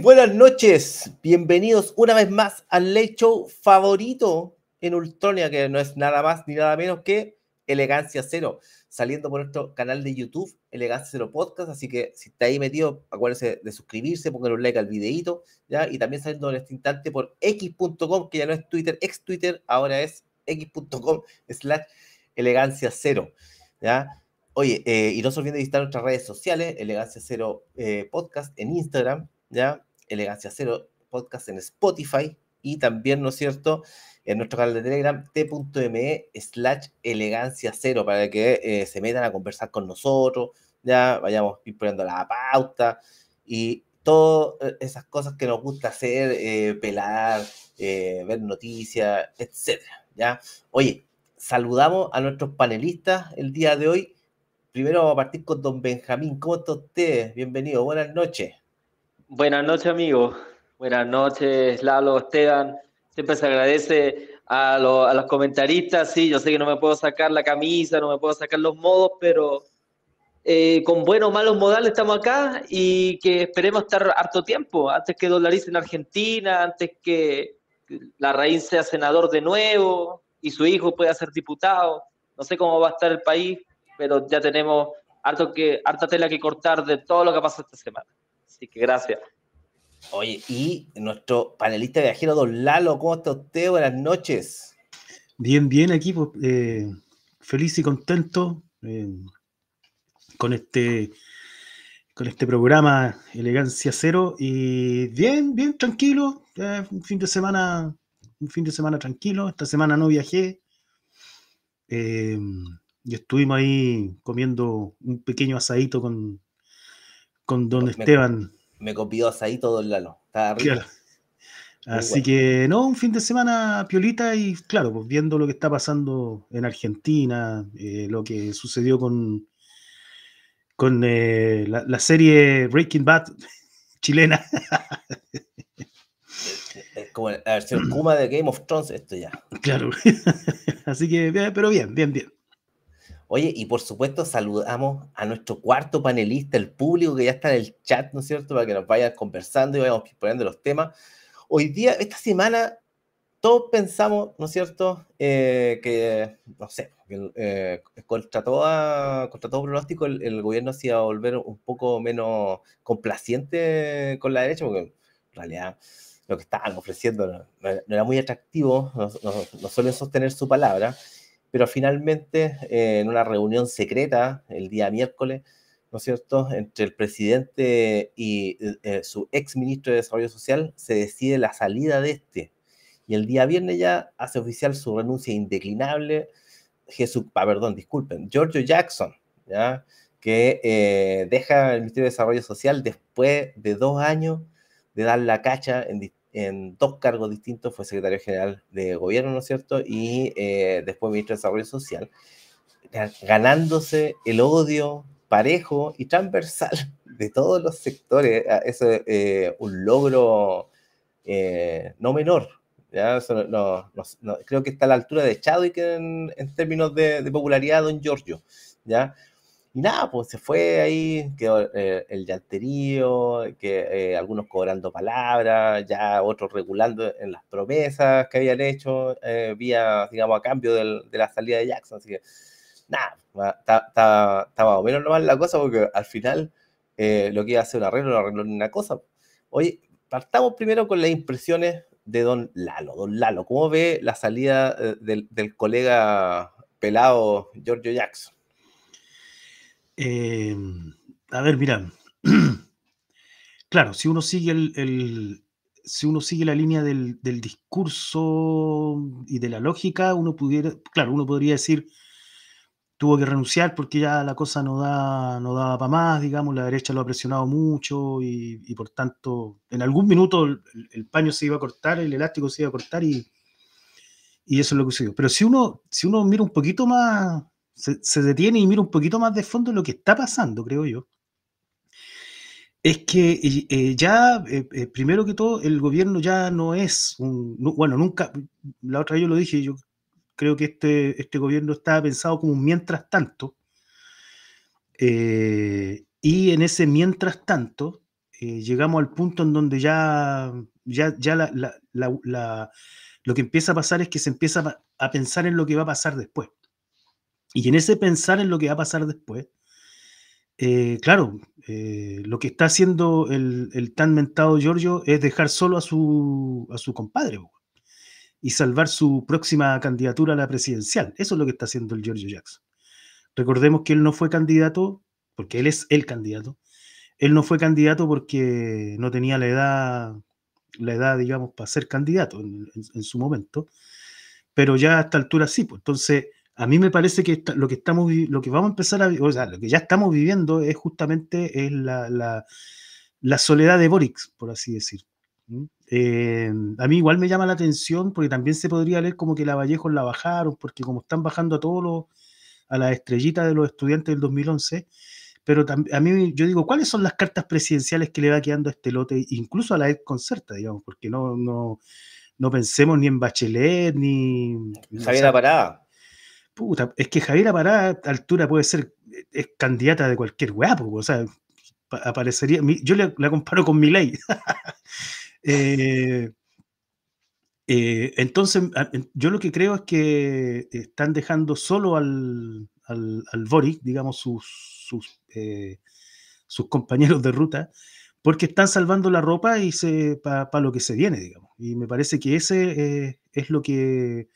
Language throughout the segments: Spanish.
Buenas noches. Bienvenidos una vez más al Late Show favorito en Ultronia, que no es nada más ni nada menos que Elegancia Cero, saliendo por nuestro canal de YouTube, Elegancia Cero Podcast. Así que si está ahí metido, acuérdense de suscribirse, pongan un like al videito, ¿ya? Y también saliendo en este instante por x.com, que ya no es Twitter, ex Twitter, ahora es x.com slash elegancia cero. Oye, eh, y no se olviden de visitar nuestras redes sociales, Elegancia Cero eh, Podcast en Instagram, ¿ya? Elegancia Cero Podcast en Spotify y también, ¿no es cierto?, en nuestro canal de Telegram, t.me slash elegancia cero, para que eh, se metan a conversar con nosotros, ya vayamos poniendo la pauta y todas esas cosas que nos gusta hacer, pelar, ver noticias, etcétera, ¿ya? Oye, saludamos a nuestros panelistas el día de hoy Primero vamos a partir con don Benjamín. ¿Cómo está usted? Bienvenido, buenas noches. Buenas noches, amigo. Buenas noches, Lalo, Esteban. Siempre se agradece a, los comentaristas. Sí, yo sé que no me puedo sacar la camisa, no me puedo sacar los modos, pero eh, con buenos o malos modales estamos acá y que esperemos estar harto tiempo, antes que dolarice en Argentina, antes que la raíz sea senador de nuevo y su hijo pueda ser diputado. No sé cómo va a estar el país, pero ya tenemos harto que, harta tela que cortar de todo lo que ha pasado esta semana. Así que gracias. Oye, y nuestro panelista viajero, don Lalo, ¿cómo está usted? Buenas noches. Bien, bien, aquí, pues, eh, feliz y contento eh, con este con este programa Elegancia Cero y bien, bien tranquilo, un fin de semana, un fin de semana tranquilo, esta semana no viajé, eh, y estuvimos ahí comiendo un pequeño asadito con, con don Esteban. Me copió asadito don Lalo. Está Así que, no, un fin de semana piolita y, claro, pues viendo lo que está pasando en Argentina, eh, lo que sucedió con, con eh, la, serie Breaking Bad chilena. Es como la versión Kuma de Game of Thrones, esto ya. Claro. Así que, pero bien, bien, bien. Oye, y por supuesto saludamos a nuestro cuarto panelista, el público que ya está en el chat, ¿no es cierto? Para que nos vayan conversando y vayamos poniendo los temas. Hoy día, esta semana, todos pensamos, ¿no es cierto? Eh, que, no sé, eh, contra, toda, todo pronóstico el, gobierno se iba a volver un poco menos complaciente con la derecha, porque en realidad lo que estaban ofreciendo no, era muy atractivo, no, no suelen sostener su palabra pero finalmente eh, en una reunión secreta el día miércoles, ¿no es cierto?, entre el presidente y eh, su ex ministro de Desarrollo Social, se decide la salida de este. Y el día viernes ya hace oficial su renuncia indeclinable, Jesús, ah, perdón, disculpen, Giorgio Jackson, ¿ya? que eh, deja el Ministerio de Desarrollo Social después de dos años de dar la cacha en, en dos cargos distintos, fue secretario general de gobierno, ¿no es cierto? Y eh, después ministro de Desarrollo Social, ganándose el odio parejo y transversal de todos los sectores. Ah, eso es eh, un logro eh, no menor. ¿ya? no, creo que está a la altura de Chadwick en, en términos de, de, popularidad, don Giorgio. ¿ya? Y nada, pues se fue ahí, quedó eh, el llanterío, que eh, algunos cobrando palabras, ya otros regulando en las promesas que habían hecho eh, vía, digamos, a cambio del, de la salida de Jackson. Así que, nada, estaba más o menos normal la cosa porque al final lo que iba a ser un arreglo, no arregló ni una cosa. Oye, partamos primero con las impresiones de don Lalo. Don Lalo, ¿cómo ve la salida del, del colega pelado Giorgio Jackson? Eh, a ver, mira. claro, si uno sigue el, si uno sigue la línea del, discurso y de la lógica, uno pudiera, claro, uno podría decir tuvo que renunciar porque ya la cosa no da, no daba para más, digamos, la derecha lo ha presionado mucho y, por tanto, en algún minuto el, paño se iba a cortar, el elástico se iba a cortar y, y eso es lo que sucedió. Pero si uno, si uno mira un poquito más, se, detiene y mira un poquito más de fondo lo que está pasando, creo yo, es que eh, ya, eh, eh, primero que todo, el gobierno ya no es un, bueno, nunca, la otra vez yo lo dije, yo creo que este, este gobierno estaba pensado como un mientras tanto, y en ese mientras tanto, llegamos al punto en donde ya, ya, ya lo que empieza a pasar es que se empieza a pensar en lo que va a pasar después. Y en ese pensar en lo que va a pasar después, eh, claro, eh, lo que está haciendo el, tan mentado Giorgio es dejar solo a su, a su compadre y salvar su próxima candidatura a la presidencial. Eso es lo que está haciendo el Giorgio Jackson. Recordemos que él no fue candidato, porque él es el candidato. Él no fue candidato porque no tenía la edad, la edad, digamos, para ser candidato en, su momento. Pero ya a esta altura sí, pues entonces a mí me parece que lo que estamos lo que vamos a empezar a o sea, lo que ya estamos viviendo es justamente es la, soledad de Boric, por así decir. Eh, a mí igual me llama la atención porque también se podría leer como que la Vallejo la bajaron, porque como están bajando a todos los, a las estrellitas de los estudiantes del 2011, pero a mí yo digo, ¿cuáles son las cartas presidenciales que le va quedando a este lote, incluso a la ex concerta, digamos, porque no, no, no pensemos ni en Bachelet, ni... Javier Parada Puta, es que Javier Parada a altura puede ser, es candidata de cualquier guapo, o sea, aparecería, yo la comparo con mi ley. Eh, eh, entonces, yo lo que creo es que están dejando solo al, al, Boric, digamos, eh, sus, compañeros de ruta, porque están salvando la ropa y para lo que se viene, digamos. Y me parece que ese es lo que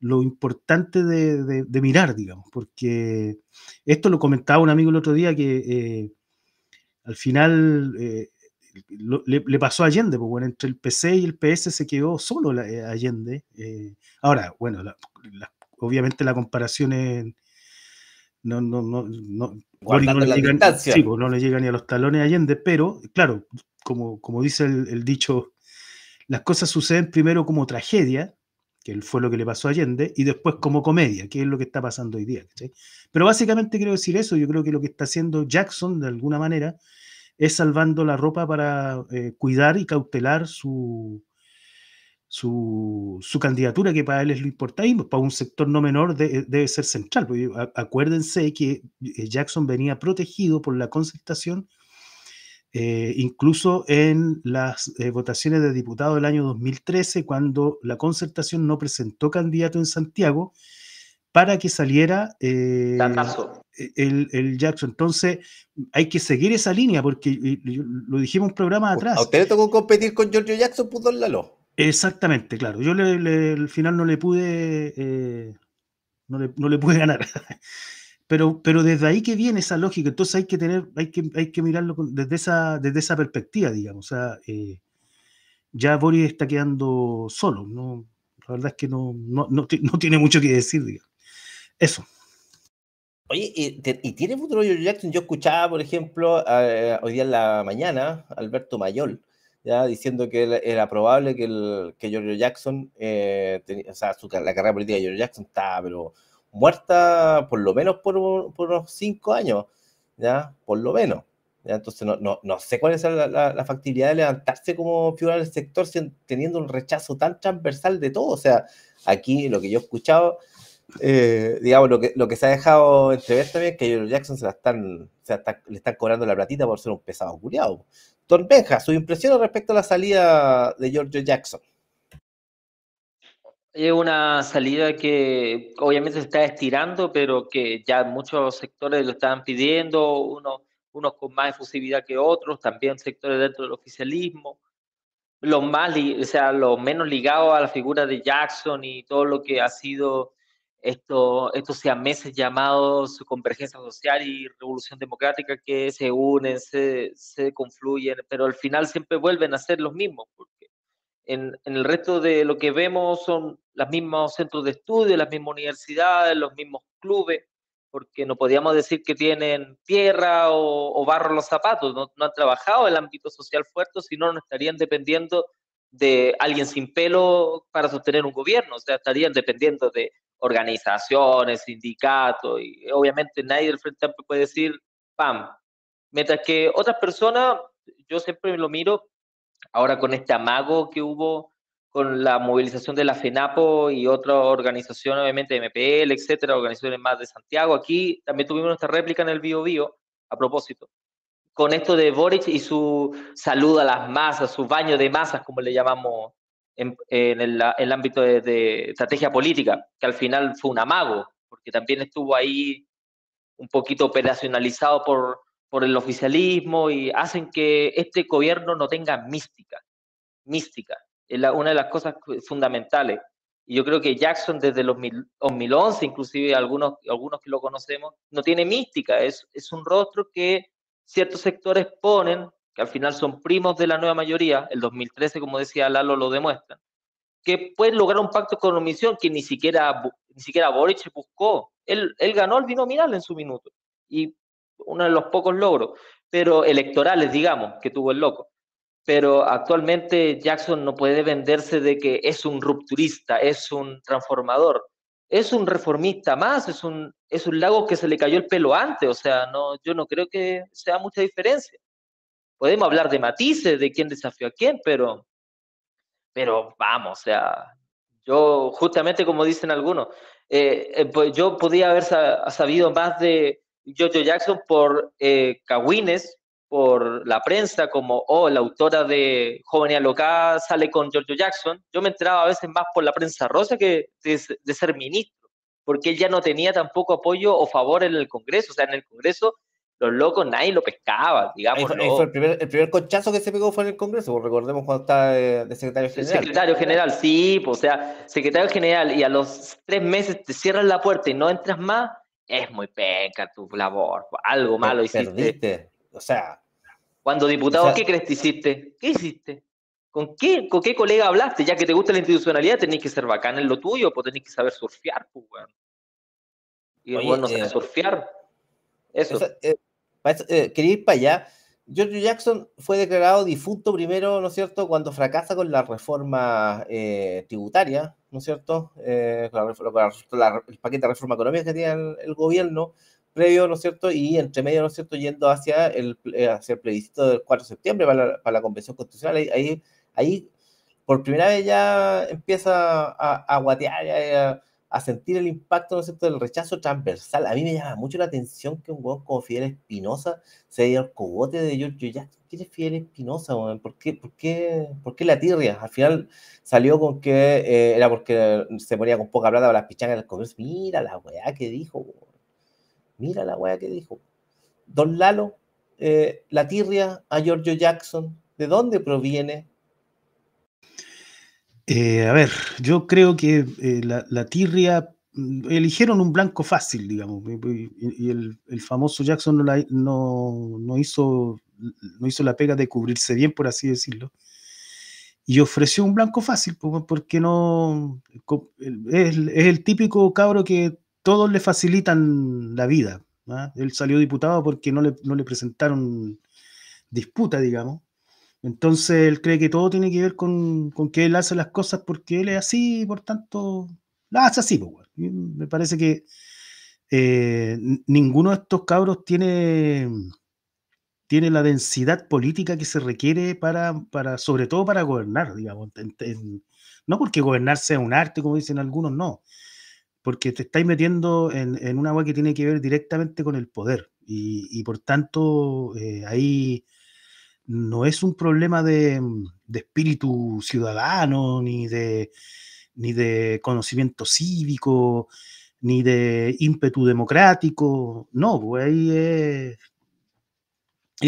lo importante de, mirar, digamos, porque esto lo comentaba un amigo el otro día que eh, al final eh, le, pasó a Allende, pues bueno, entre el PC y el PS se quedó solo eh, Allende. ahora, bueno, obviamente la comparación es... No, no, no, no, no, le llega, sí, pues, no le llega ni a los talones a Allende, pero claro, como, como dice el, el dicho, las cosas suceden primero como tragedia que fue lo que le pasó a Allende, y después como comedia, que es lo que está pasando hoy día. Pero básicamente quiero decir eso, yo creo que lo que está haciendo Jackson, de alguna manera, es salvando la ropa para eh, cuidar y cautelar su, su, candidatura, que para él es lo importante, para un sector no menor debe ser central. acuérdense que eh, Jackson venía protegido por la concertación eh, incluso en las eh, votaciones de diputados del año 2013, cuando la concertación no presentó candidato en Santiago para que saliera eh, e, el, Jackson. Entonces, hay que seguir esa línea, porque lo dijimos un programa atrás. ¿A usted le tocó competir con Giorgio Jackson, pudo Lalo? Exactamente, claro. Yo al final no le pude, no le, no le pude ganar. Pero, pero desde ahí que viene esa lógica, entonces hay que tener, hay que, hay que mirarlo desde esa, desde esa perspectiva, digamos. O sea, eh, ya Boris está quedando solo, ¿no? La verdad es que no, no, no, tiene mucho que decir, digamos. Eso. Oye, ¿y, tiene futuro George Jackson? Yo escuchaba, por ejemplo, hoy día en la mañana, Alberto Mayol, ya diciendo que era probable que, el, que George Jackson, eh, o sea, su, la carrera política de George Jackson estaba, pero muerta por lo menos por, unos cinco años, ¿ya? Por lo menos. Entonces, no, no, no, sé cuál es la, factibilidad de levantarse como figura del sector teniendo un rechazo tan transversal de todo. O sea, aquí lo que yo he escuchado, eh, digamos, lo que, lo que se ha dejado entrever también es que a Jackson se la están, se le están cobrando la platita por ser un pesado culiado. Don Benja, su impresión respecto a la salida de George Jackson. Es una salida que obviamente se está estirando, pero que ya muchos sectores lo estaban pidiendo, unos, unos con más efusividad que otros, también sectores dentro del oficialismo. Los más, o sea, los menos ligados a la figura de Jackson y todo lo que ha sido esto, estos meses llamados convergencia social y revolución democrática que se unen, se, se confluyen, pero al final siempre vuelven a ser los mismos, porque en, el resto de lo que vemos son los mismos centros de estudio, las mismas universidades, los mismos clubes, porque no podíamos decir que tienen tierra o, barro los zapatos, no, han trabajado en el ámbito social fuerte, sino no estarían dependiendo de alguien sin pelo para sostener un gobierno, o sea, estarían dependiendo de organizaciones, sindicatos, y obviamente nadie del Frente Amplio puede decir, ¡pam! Mientras que otras personas, yo siempre lo miro ahora con este amago que hubo con la movilización de la FENAPO y otras organizaciones, obviamente MPL, etcétera, organizaciones más de Santiago. Aquí también tuvimos nuestra réplica en el Bio Bio, a propósito. con esto de Boric y su salud a las masas, su baño de masas, como le llamamos en, el, ámbito de, estrategia política, que al final fue un amago, porque también estuvo ahí un poquito operacionalizado por, por el oficialismo y hacen que este gobierno no tenga mística, mística, es una de las cosas fundamentales. Y yo creo que Jackson desde los 2011, inclusive algunos, algunos que lo conocemos, no tiene mística, es, es un rostro que ciertos sectores ponen, que al final son primos de la nueva mayoría, el 2013, como decía Lalo, lo demuestran, que pueden lograr un pacto con omisión que ni siquiera, ni siquiera Boric buscó. Él, él ganó el binominal en su minuto. Y uno de los pocos logros, pero electorales, digamos, que tuvo el loco. Pero actualmente Jackson no puede venderse de que es un rupturista, es un transformador. Es un reformista más, es un, es un lago que se le cayó el pelo antes, o sea, no, yo no creo que sea mucha diferencia. Podemos hablar de matices, de quién desafió a quién, pero, pero vamos, o sea, yo justamente como dicen algunos, eh, eh, pues yo podía haber sabido más de, Jojo Jackson por eh, por la prensa, como, oh, la autora de Joven y Alocada sale con Giorgio Jackson. Yo me enteraba a veces más por la prensa rosa que de, ser ministro, porque él ya no tenía tampoco apoyo o favor en el Congreso. O sea, en el Congreso los locos nadie lo pescaba, digamos. el, primer, el primer conchazo que se pegó fue en el Congreso, pues recordemos cuando estaba de, secretario general. Secretario general, sí, pues, o sea, secretario general y a los tres meses te cierran la puerta y no entras más, es muy penca tu labor, algo malo hiciste. Perdiste, o sea. Cuando diputado, ¿qué crees que hiciste? ¿Qué hiciste? ¿Con qué, ¿Con qué colega hablaste? Ya que te gusta la institucionalidad, tenés que ser bacán en lo tuyo, pues tenés que saber surfear, pues, weón. Y Oye, bueno, eh, surfear. Eso. Eh, eh, quería ir para allá. George Jackson fue declarado difunto primero, ¿no es cierto?, cuando fracasa con la reforma eh, tributaria, ¿no es cierto?, eh, el paquete de reforma económica que tiene el, gobierno previo, ¿no es cierto?, y entre medio, ¿no es cierto?, yendo hacia el, hacia el plebiscito del 4 de septiembre para la, convención constitucional. Ahí, ahí, por primera vez ya empieza a, a guatear, a sentir el impacto, ¿no es cierto?, del rechazo transversal. A mí me llama mucho la atención que un huevón como Fidel Espinosa se diera el cogote de Giorgio Jackson. ¿Quién es Fidel Espinosa, ¿Por qué, por, qué, ¿Por qué la tirria? Al final salió con que eh, era porque se ponía con poca plata para las pichangas del comercio. Mira la weá que dijo, Mira la weá que dijo. Don Lalo, eh, la tirria a Giorgio Jackson, ¿de dónde proviene? Eh, a ver, yo creo que eh, la, tirria eligieron un blanco fácil, digamos, y, el, famoso Jackson no, hizo, no hizo la pega de cubrirse bien, por así decirlo, y ofreció un blanco fácil, porque no es, el típico cabro que todos le facilitan la vida. ¿ah? Él salió diputado porque no le, no le presentaron disputa, digamos entonces él cree que todo tiene que ver con, que él hace las cosas porque él es así, y por tanto, las hace así. Pues, me parece que eh, ninguno de estos cabros tiene, tiene la densidad política que se requiere para, para sobre todo para gobernar, digamos. no porque gobernar sea un arte, como dicen algunos, no. Porque te estáis metiendo en, en una agua que tiene que ver directamente con el poder. Y, por tanto, eh, ahí no es un problema de, espíritu ciudadano, ni de, ni de conocimiento cívico, ni de ímpetu democrático. No, pues ahí es,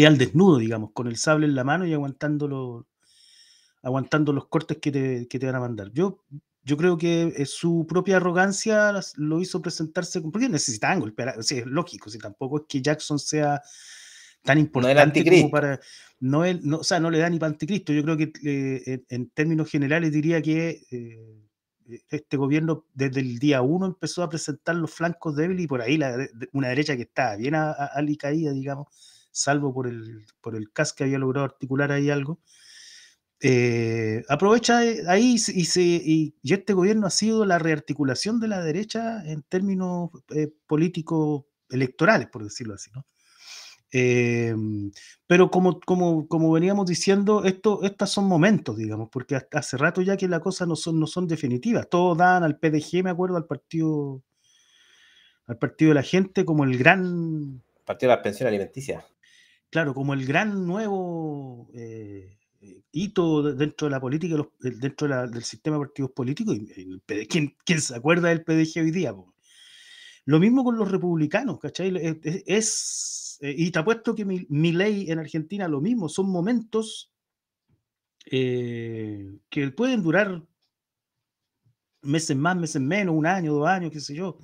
al desnudo, digamos, con el sable en la mano y aguantando, aguantando los cortes que te, van a mandar. Yo, yo creo que su propia arrogancia lo hizo presentarse, porque necesitaban golpear, es lógico, si tampoco es que Jackson sea tan importante como para no, no, o sea, no le da ni para anticristo. Yo creo que eh, en, términos generales diría que eh, este gobierno desde el día uno empezó a presentar los flancos débiles y por ahí una derecha que está bien alicaída, digamos, salvo por el, por el CAS que había logrado articular ahí algo. Eh, aprovecha ahí y, se, y, este gobierno ha sido la rearticulación de la derecha en términos políticos electorales, por decirlo así, ¿no? Em, pero como, como, como veníamos diciendo, esto, estos son momentos, digamos, porque hasta hace rato ya que las cosas no son, no son definitivas. Todos dan al PDG, me acuerdo, al partido, al partido de la gente como el gran... Partido de la pensión alimenticia. claro, como el gran nuevo eh, hito dentro de la política, dentro del sistema de partidos políticos. ¿quién, se acuerda del PDG hoy día? Lo mismo con los republicanos, ¿cachai? Es, eh, y te apuesto que mi, ley en Argentina lo mismo, son momentos eh, que pueden durar meses más, meses menos, un año, dos años, qué sé yo.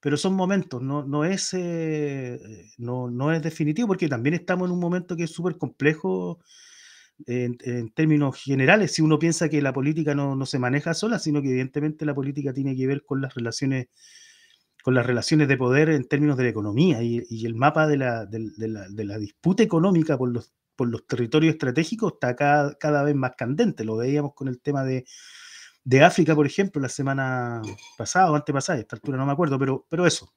Pero son momentos, no, no, es, eh, no, no, es definitivo, porque también estamos en un momento que es súper complejo en, términos generales. Si uno piensa que la política no, no, se maneja sola, sino que evidentemente la política tiene que ver con las relaciones con las relaciones de poder en términos de la economía y, el mapa de la, de, la, de la, disputa económica por los, por los territorios estratégicos está cada, cada vez más candente. Lo veíamos con el tema de, de África, por ejemplo, la semana pasada o antepasada, a esta altura no me acuerdo, pero, pero eso.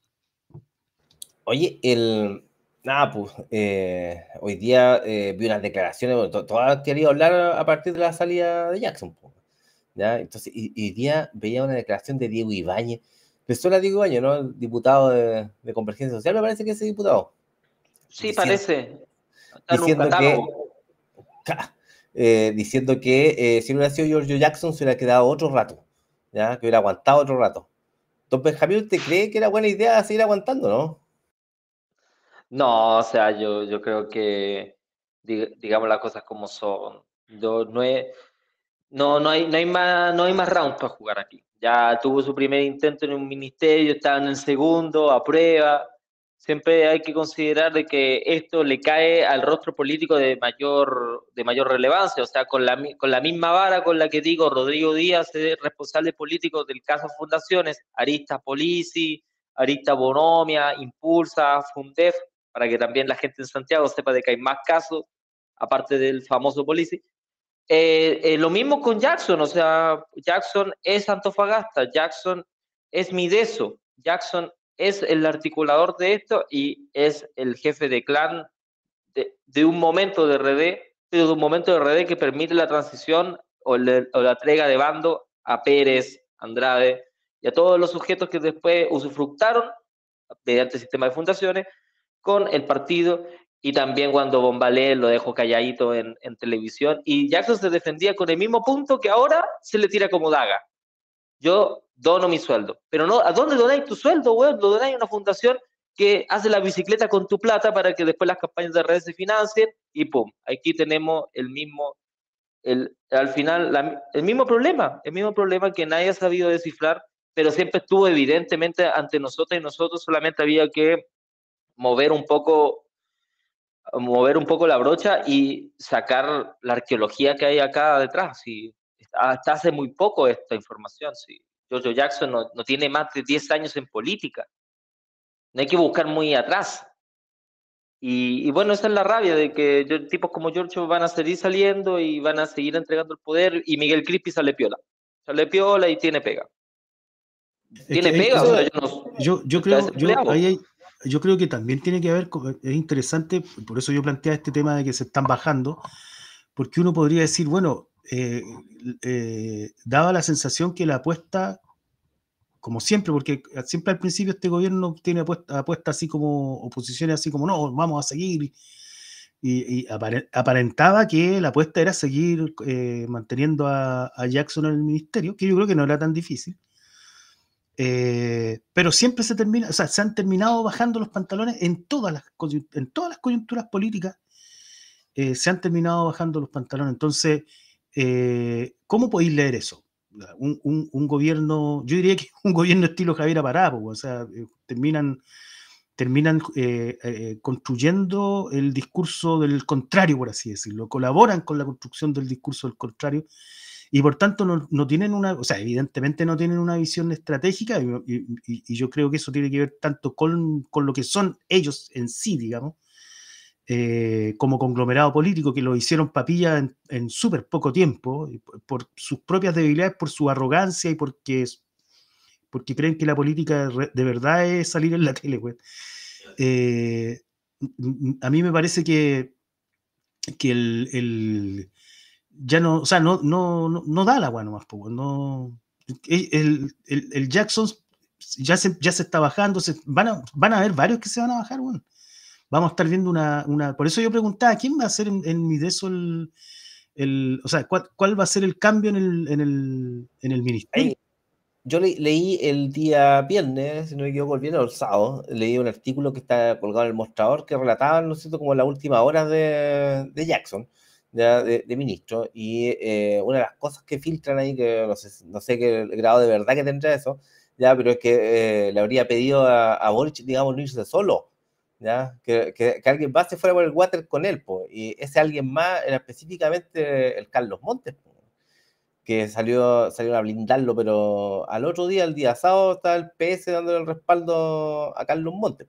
Oye, el. Nada, pues, eh, hoy día eh, vi unas declaraciones, todas quería hablar a partir de la salida de Jackson. ¿ya? Entonces, y, hoy día veía una declaración de Diego Ibáñez. Persona Diego Ibáñez, ¿no? diputado de, Convergencia Social, me parece que es ese diputado. Sí, parece. diciendo que, eh, diciendo que eh, si no hubiera sido Giorgio Jackson se hubiera quedado otro rato, ¿ya? que hubiera aguantado otro rato. Don Benjamín, ¿usted cree que era buena idea seguir aguantando, no? No, o sea, yo, yo creo que, digamos las cosas como son. no, no, no, hay, no, hay más, no hay más rounds para jugar aquí. Ya tuvo su primer intento en un ministerio, estaba en el segundo, a prueba siempre hay que considerar de que esto le cae al rostro político de mayor, de mayor relevancia, o sea, con la, con la misma vara con la que digo Rodrigo Díaz es responsable político del caso Fundaciones, Arista Polici, Arista Bonomia, Impulsa, Fundef, para que también la gente en Santiago sepa de que hay más casos, aparte del famoso Polici. Eh, eh, lo mismo con Jackson, o sea, Jackson es Antofagasta, Jackson es Mideso, Jackson es el articulador de esto y es el jefe de clan de, un momento de RD, de un momento de RD que permite la transición o, la entrega de bando a Pérez, Andrade y a todos los sujetos que después usufructaron mediante el sistema de fundaciones con el partido y también cuando Bombalé lo dejó calladito en, en televisión y Jackson se defendía con el mismo punto que ahora se le tira como daga. Yo dono mi sueldo. Pero no, ¿a dónde donáis tu sueldo, weón? Lo donáis a una fundación que hace la bicicleta con tu plata para que después las campañas de redes se financien y pum, aquí tenemos el mismo, el, al final, el mismo problema, el mismo problema que nadie ha sabido descifrar, pero siempre estuvo evidentemente ante nosotros y nosotros solamente había que mover un poco mover un poco la brocha y sacar la arqueología que hay acá detrás. Y hasta hace muy poco esta información, sí. George Jackson no, no, tiene más de 10 años en política. No hay que buscar muy atrás. Y, bueno, esa es la rabia de que tipos como George van a seguir saliendo y van a seguir entregando el poder y Miguel Crispi sale piola. Sale piola y tiene pega. Tiene pega. yo, yo, creo, yo, creo que también tiene que ver, es interesante, por eso yo planteaba este tema de que se están bajando, porque uno podría decir, bueno, eh, eh, daba la sensación que la apuesta, como siempre, porque siempre al principio este gobierno tiene apuesta, apuesta así como oposiciones así como, no, vamos a seguir. Y, aparentaba que la apuesta era seguir eh, manteniendo a, Jackson en el ministerio, que yo creo que no era tan difícil. Pero siempre se termina, o sea, se han terminado bajando los pantalones en todas las, en todas las coyunturas políticas, se han terminado bajando los pantalones. Entonces, eh, ¿Cómo podéis leer eso? Un, gobierno, yo diría que un gobierno estilo Javier Apará, o sea, eh, terminan, terminan eh, construyendo el discurso del contrario, por así decirlo, colaboran con la construcción del discurso del contrario y por tanto no, tienen una, o sea, evidentemente no tienen una visión estratégica y, yo creo que eso tiene que ver tanto con, con, lo que son ellos en sí, digamos, eh, como conglomerado político que lo hicieron papilla en, súper poco tiempo, por, sus propias debilidades, por su arrogancia y porque, porque creen que la política de verdad es salir en la tele. Eh, a mí me parece que, que el, ya no, o sea, no, no, no, da la agua nomás, no, el, el, Jackson ya se, ya se está bajando, van, a, van a haber varios que se van a bajar, bueno vamos a estar viendo una, una... Por eso yo preguntaba, ¿quién va a ser en, en Mideso el, el, o sea, ¿cuál, va a ser el cambio en el, en el, en el ministerio? yo leí el día viernes, si no me equivoco, el viernes el sábado, leí un artículo que está colgado en el mostrador que relataba, ¿no cierto?, como la última hora de, de Jackson, de, ministro, y eh, una de las cosas que filtran ahí, que no sé, no sé qué grado de verdad que tendrá eso, ya, pero es que eh, le habría pedido a, a Boric, digamos, no irse solo, ¿ya? Que, que, alguien más se fuera por el water con él, pues, y ese alguien más era específicamente el Carlos Montes, que salió, salió a blindarlo, pero al otro día, el día sábado, está el PS dándole el respaldo a Carlos Montes,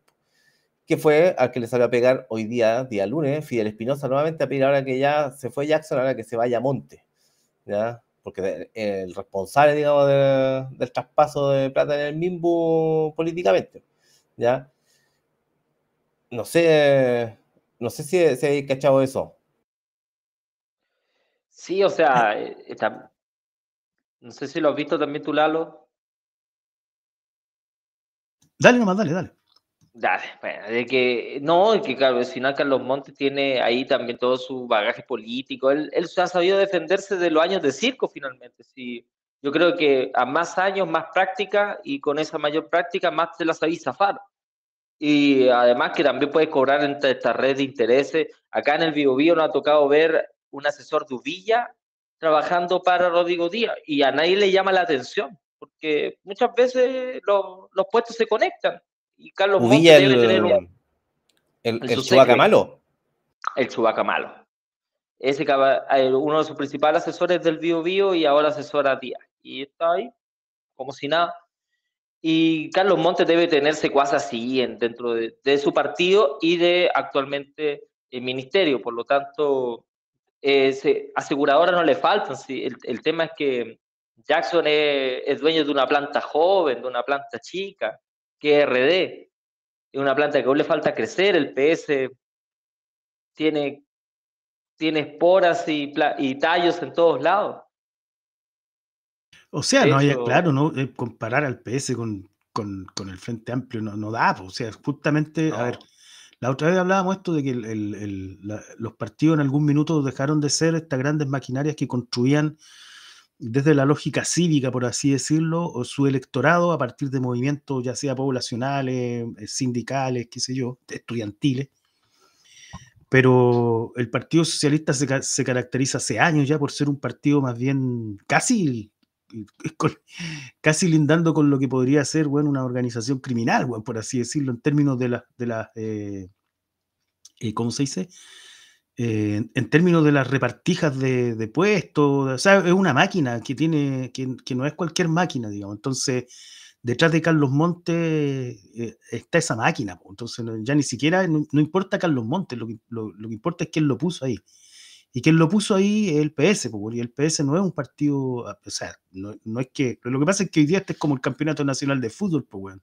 que fue al que le salió a pegar hoy día, día lunes, Fidel Espinosa nuevamente a pedir ahora que ya se fue Jackson, ahora que se vaya Monte, ¿ya? Porque el responsable, digamos, del traspaso de plata en el MIMBU políticamente, ¿ya? No sé, no sé si, si habéis cachado eso. Sí, o sea, eh, está, no sé si lo has visto también tú, Lalo. Dale nomás, dale, dale. Bueno, de que, no, que claro, el final Carlos Montes tiene ahí también todo su bagaje político. Él, él ha sabido defenderse de los años de circo finalmente. Sí. Yo creo que a más años, más práctica y con esa mayor práctica, más te la sabéis zafar. Y además que también puedes cobrar entre esta red de intereses. Acá en el Bio, nos ha tocado ver un asesor de Uvilla trabajando para Rodrigo Díaz y a nadie le llama la atención, porque muchas veces los, los puestos se conectan y Carlos Montes debe el, tener un, el, el Chubaca malo. El Chubaca malo. Ese uno de sus principales asesores del Bio Bio y ahora asesora Díaz. Y está ahí, como si nada. Y Carlos Montes debe tener secuaces así en, dentro de, de, su partido y de actualmente el ministerio. Por lo tanto, eh, aseguradoras no le faltan. ¿sí? El, el, tema es que Jackson es, es, dueño de una planta joven, de una planta chica, que es RD. Es una planta que aún le falta crecer. El PS tiene, tiene esporas y, y tallos en todos lados. O sea, no hay, claro, no eh, comparar al PS con, con, con, el Frente Amplio no, no da, o sea, justamente, no. a ver, la otra vez hablábamos esto de que el, el, el, la, los partidos en algún minuto dejaron de ser estas grandes maquinarias que construían desde la lógica cívica, por así decirlo, o su electorado a partir de movimientos ya sea poblacionales, eh, sindicales, qué sé yo, estudiantiles. Pero el Partido Socialista se, caracteriza hace años ya por ser un partido más bien casi casi lindando con lo que podría ser bueno, una organización criminal, por así decirlo, en términos de las, de la, eh, eh, ¿cómo se dice? En términos de las repartijas de, de, puestos, o sea, es una máquina que tiene, que, que, no es cualquier máquina, digamos. Entonces, detrás de Carlos Montes eh, está esa máquina, entonces ya ni siquiera, no, no importa Carlos Montes, lo que, lo, lo que importa es quién lo puso ahí. Y quien lo puso ahí es el PS, y el PS no es un partido, o sea, no, no, es que, lo que pasa es que hoy día este es como el campeonato nacional de fútbol, pues, bueno.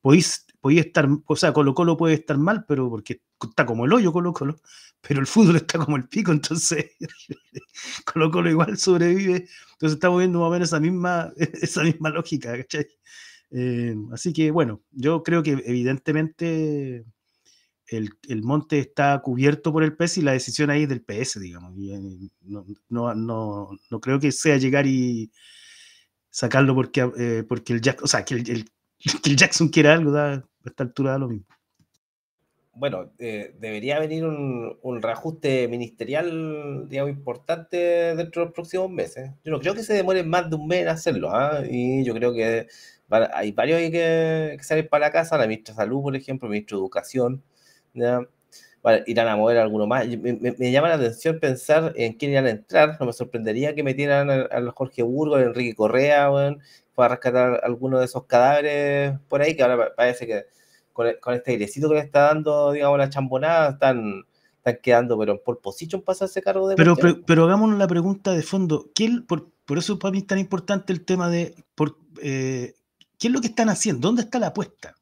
Podéis, podéis estar, o sea, Colo Colo puede estar mal, pero porque está como el hoyo Colo Colo, pero el fútbol está como el pico, entonces Colo Colo igual sobrevive, entonces estamos viendo más o menos esa misma, esa misma lógica, ¿cachai? Eh, así que bueno, yo creo que evidentemente el, el, monte está cubierto por el PS y la decisión ahí es del PS, digamos. Y, eh, no, no, no, no, creo que sea llegar y sacarlo porque, eh, porque el Jackson, o sea, que el, el, que el, Jackson quiera algo, a esta altura da lo mismo. Bueno, eh, debería venir un, reajuste ministerial, digamos, importante dentro de los próximos meses. Yo no creo que se demore más de un mes en hacerlo, ¿eh? y yo creo que hay varios que, salir para la casa, la ministra de Salud, por ejemplo, el ministro de Educación, ¿ya? Irán a mover alguno más. Me, me, me, llama la atención pensar en quién irán a entrar. No me sorprendería que metieran al, Jorge Burgo, al Enrique Correa, bueno, para rescatar alguno de esos cadáveres por ahí, que ahora parece que con, con este airecito que le está dando, digamos, la chambonada, están, están quedando, pero por posición pasa ese cargo de. Pero, pero, pero, hagámonos la pregunta de fondo: ¿quién, por, por eso para mí es tan importante el tema de. Por, eh, ¿Qué es lo que están haciendo? ¿Dónde está la apuesta?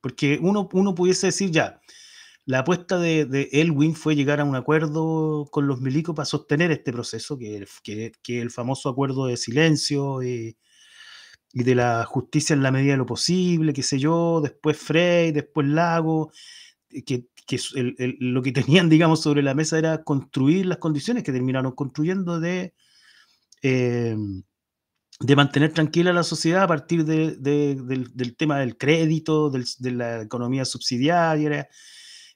Porque uno, uno pudiese decir ya la apuesta de, de, Elwin fue llegar a un acuerdo con los milicos para sostener este proceso, que, que, que el famoso acuerdo de silencio y, y, de la justicia en la medida de lo posible, qué sé yo, después Frey, después Lago, que, que lo que tenían, digamos, sobre la mesa era construir las condiciones que terminaron construyendo de, eh, de mantener tranquila la sociedad a partir del, tema del crédito, de la economía subsidiaria.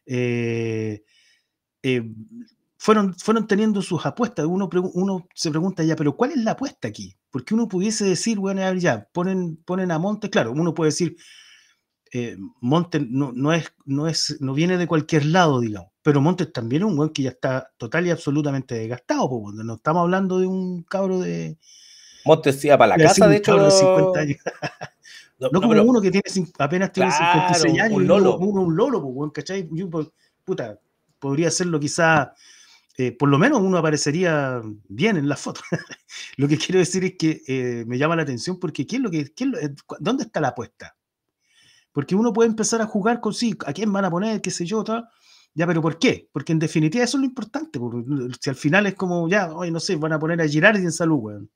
Eh, eh, fueron, fueron teniendo sus apuestas. Uno, uno se pregunta ya, pero ¿cuál es la apuesta aquí? Porque uno pudiese decir, bueno, ya, ponen, ponen a Montes, claro, uno puede decir, eh, Montes no, es, no, es, no viene de cualquier lado, digamos, pero Montes también es un buen que ya está total y absolutamente desgastado, porque no estamos hablando de un cabro de, Montes iba para la casa, de hecho. De 50 años. No, como uno que tiene apenas tiene 56 años. Un lolo. Uno, un lolo, pues, ¿cachai? Pues, puta, podría serlo quizá. Eh, por lo menos uno aparecería bien en la foto. lo que quiero decir es que eh, me llama la atención porque ¿qué es lo que, qué es lo, eh, ¿dónde está la apuesta? Porque uno puede empezar a jugar con sí, a quién van a poner, qué sé yo, tal. Ya, pero ¿por qué? Porque en definitiva eso es lo importante. Porque si al final es como, ya, hoy no sé, van a poner a Girardi en salud, weón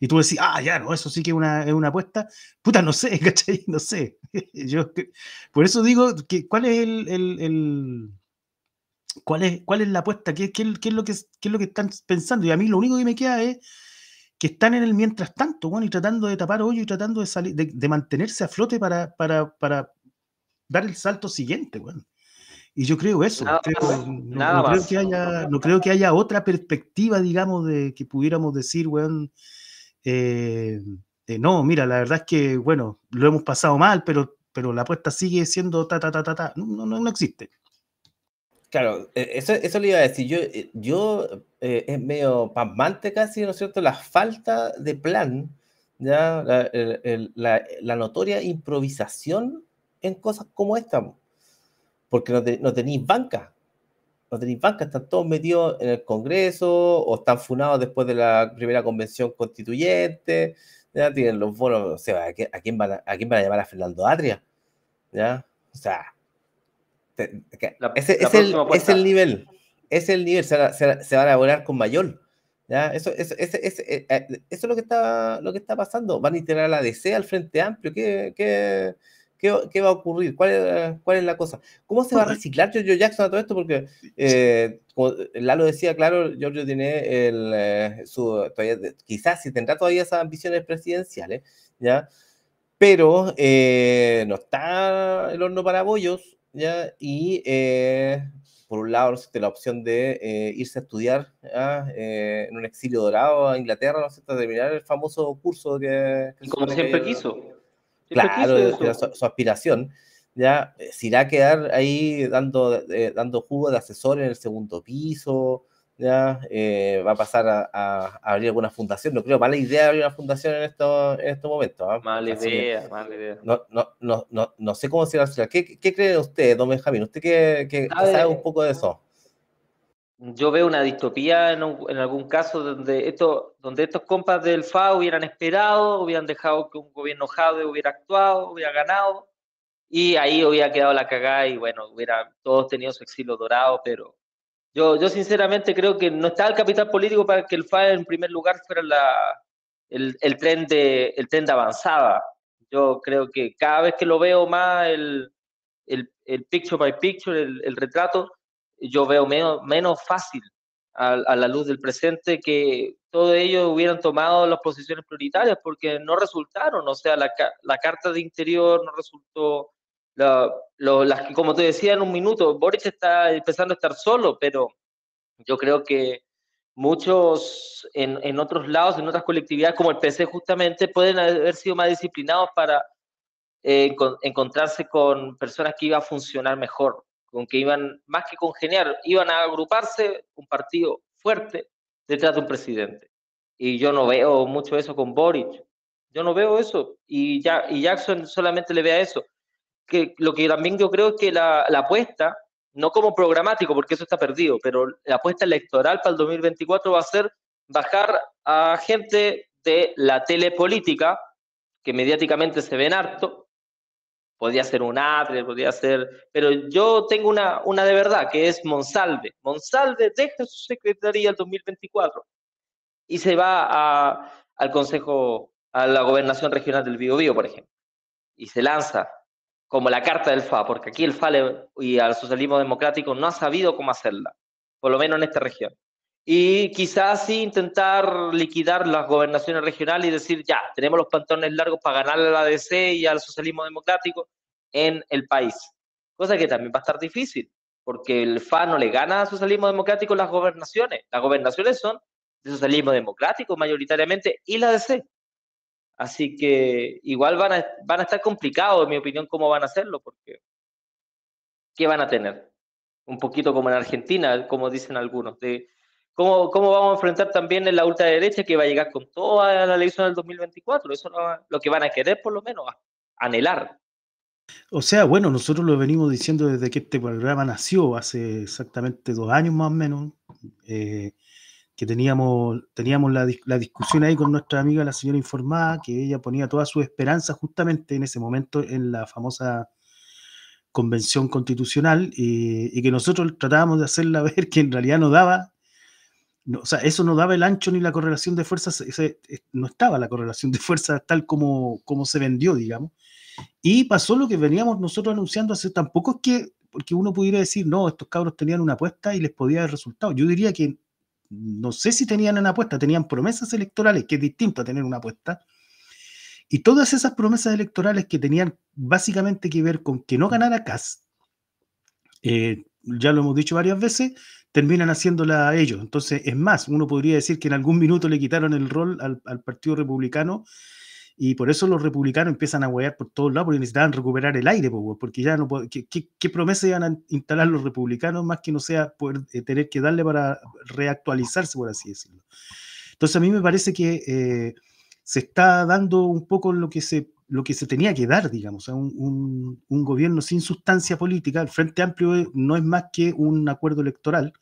y tú decís, ah, ya, no, eso sí que es una, es una apuesta, puta, no sé, ¿cachai? No sé. Yo, por eso digo, que, ¿cuál es el, el, cuál, es, cuál es la apuesta? ¿Qué, qué, qué es lo que, qué es lo que están pensando? Y a mí lo único que me queda es que están en el mientras tanto, bueno, y tratando de tapar hoyo y tratando de salir, de, mantenerse a flote para, para, para, dar el salto siguiente, bueno. Y yo creo eso. no, creo que haya, no creo que haya otra perspectiva, digamos, de que pudiéramos decir, weón, eh, eh, no, mira, la verdad es que, bueno, lo hemos pasado mal, pero, pero la apuesta sigue siendo ta, ta, ta, ta, ta. No, no, no existe. Claro, e, eso, eso le iba a decir. Yo, eh, yo es medio pasmante casi, ¿no es cierto? La falta de plan, ya la, la, notoria improvisación en cosas como esta, porque no, no tenéis banca no tenéis banca, están todos metidos en el Congreso o están funados después de la primera convención constituyente, ya tienen los bonos, o sea, ¿a quién, van, a, quién van a llamar a Fernando Adria? ¿Ya? O sea, ese, es, el, es, el, nivel, es el nivel, se, van a volar con mayor. ¿Ya? Eso, eso, eso, eh, eh, eso, es lo que, está, lo que está pasando. Van a integrar a la DC al Frente Amplio. ¿Qué, qué, ¿Qué, va a ocurrir? ¿Cuál es, ¿Cuál es, la cosa? ¿Cómo se va a reciclar Giorgio Jackson a todo esto? Porque eh, como Lalo decía, claro, Giorgio tiene el, eh, su, quizás si tendrá todavía esas ambiciones presidenciales, ¿ya? Pero eh, no está el horno para bollos, ¿ya? Y por un lado, la opción de irse a estudiar en un exilio dorado a Inglaterra, ¿no sé, terminar el famoso curso que... como siempre quiso Claro, su, aspiración, ya eh, se irá a quedar ahí dando, eh, dando jugo de asesor en el segundo piso, ya eh, va a pasar a, abrir alguna fundación. No creo, mala idea abrir una fundación en estos, en estos momentos. ¿ah? Mala idea, mala idea. No, no, no, no, no sé cómo será. ¿Qué, qué cree usted, don Benjamín? ¿Usted que, que sabe un poco de eso? Yo veo una distopía en, algún caso donde, esto, donde estos compas del FA hubieran esperado, hubieran dejado que un gobierno Jade hubiera actuado, hubiera ganado, y ahí hubiera quedado la cagada y bueno, hubiera todos tenido su exilio dorado, pero yo, yo sinceramente creo que no está el capital político para que el FA en primer lugar fuera la, el, el, tren de, el tren de avanzada. Yo creo que cada vez que lo veo más el, el, el picture by picture, el, el retrato, yo veo menos, menos fácil a, la luz del presente que todos ellos hubieran tomado las posiciones prioritarias porque no resultaron, o sea, la, la carta de interior no resultó, la, las como te decía en un minuto, Boric está empezando a estar solo, pero yo creo que muchos en, en, otros lados, en otras colectividades como el PC justamente, pueden haber sido más disciplinados para eh, encontrarse con personas que iban a funcionar mejor con que iban, más que congeniar, iban a agruparse un partido fuerte detrás de un presidente. Y yo no veo mucho eso con Boric. Yo no veo eso. Y, ya, y Jackson solamente le vea eso. Que lo que también yo creo es que la, la apuesta, no como programático, porque eso está perdido, pero la apuesta electoral para el 2024 va a ser bajar a gente de la telepolítica, que mediáticamente se ven harto, podría ser un ATRE, podría ser, pero yo tengo una, una de verdad, que es Monsalve. Monsalve deja su secretaría el 2024 y se va a, al Consejo, a la Gobernación Regional del Biobío, por ejemplo, y se lanza. como la carta del FA, porque aquí el FA y al socialismo democrático no ha sabido cómo hacerla, por lo menos en esta región. Y quizás sí intentar liquidar las gobernaciones regionales y decir, ya, tenemos los pantalones largos para ganarle a la DC y al socialismo democrático en el país. Cosa que también va a estar difícil, porque el FA no le gana al socialismo democrático las gobernaciones. Las gobernaciones son de socialismo democrático mayoritariamente y la DC. Así que igual van a, van a estar complicados, en mi opinión, cómo van a hacerlo, porque ¿qué van a tener? Un poquito como en Argentina, como dicen algunos, de cómo, cómo vamos a enfrentar también en la ultraderecha que va a llegar con toda la elección del 2024. Eso es lo que van a querer, por lo menos, anhelar. O sea, bueno, nosotros lo venimos diciendo desde que este programa nació, hace exactamente dos años más o menos. Eh, que teníamos, teníamos la, la, discusión ahí con nuestra amiga la señora informada, que ella ponía toda su esperanza justamente en ese momento en la famosa convención constitucional y, que nosotros tratábamos de hacerla ver que en realidad no daba, no, o sea, eso no daba el ancho ni la correlación de fuerzas, ese, no estaba la correlación de fuerzas tal como, como se vendió, digamos. Y pasó lo que veníamos nosotros anunciando hace, tampoco es que, porque uno pudiera decir, no, estos cabros tenían una apuesta y les podía dar resultado. Yo diría que no sé si tenían una apuesta, tenían promesas electorales, que es distinto a tener una apuesta. Y todas esas promesas electorales que tenían básicamente que ver con que no ganara Cas, eh, ya lo hemos dicho varias veces, terminan haciéndola a ellos. Entonces, es más, uno podría decir que en algún minuto le quitaron el rol al, al Partido Republicano y por eso los republicanos empiezan a huear por todos lados, porque necesitaban recuperar el aire, porque ya no ¿qué, qué, promesa iban a instalar los republicanos más que no sea poder eh, tener que darle para reactualizarse, por así decirlo? Entonces a mí me parece que eh, se está dando un poco lo que se, lo que se tenía que dar, digamos, un, un gobierno sin sustancia política. El Frente Amplio no es más que un acuerdo electoral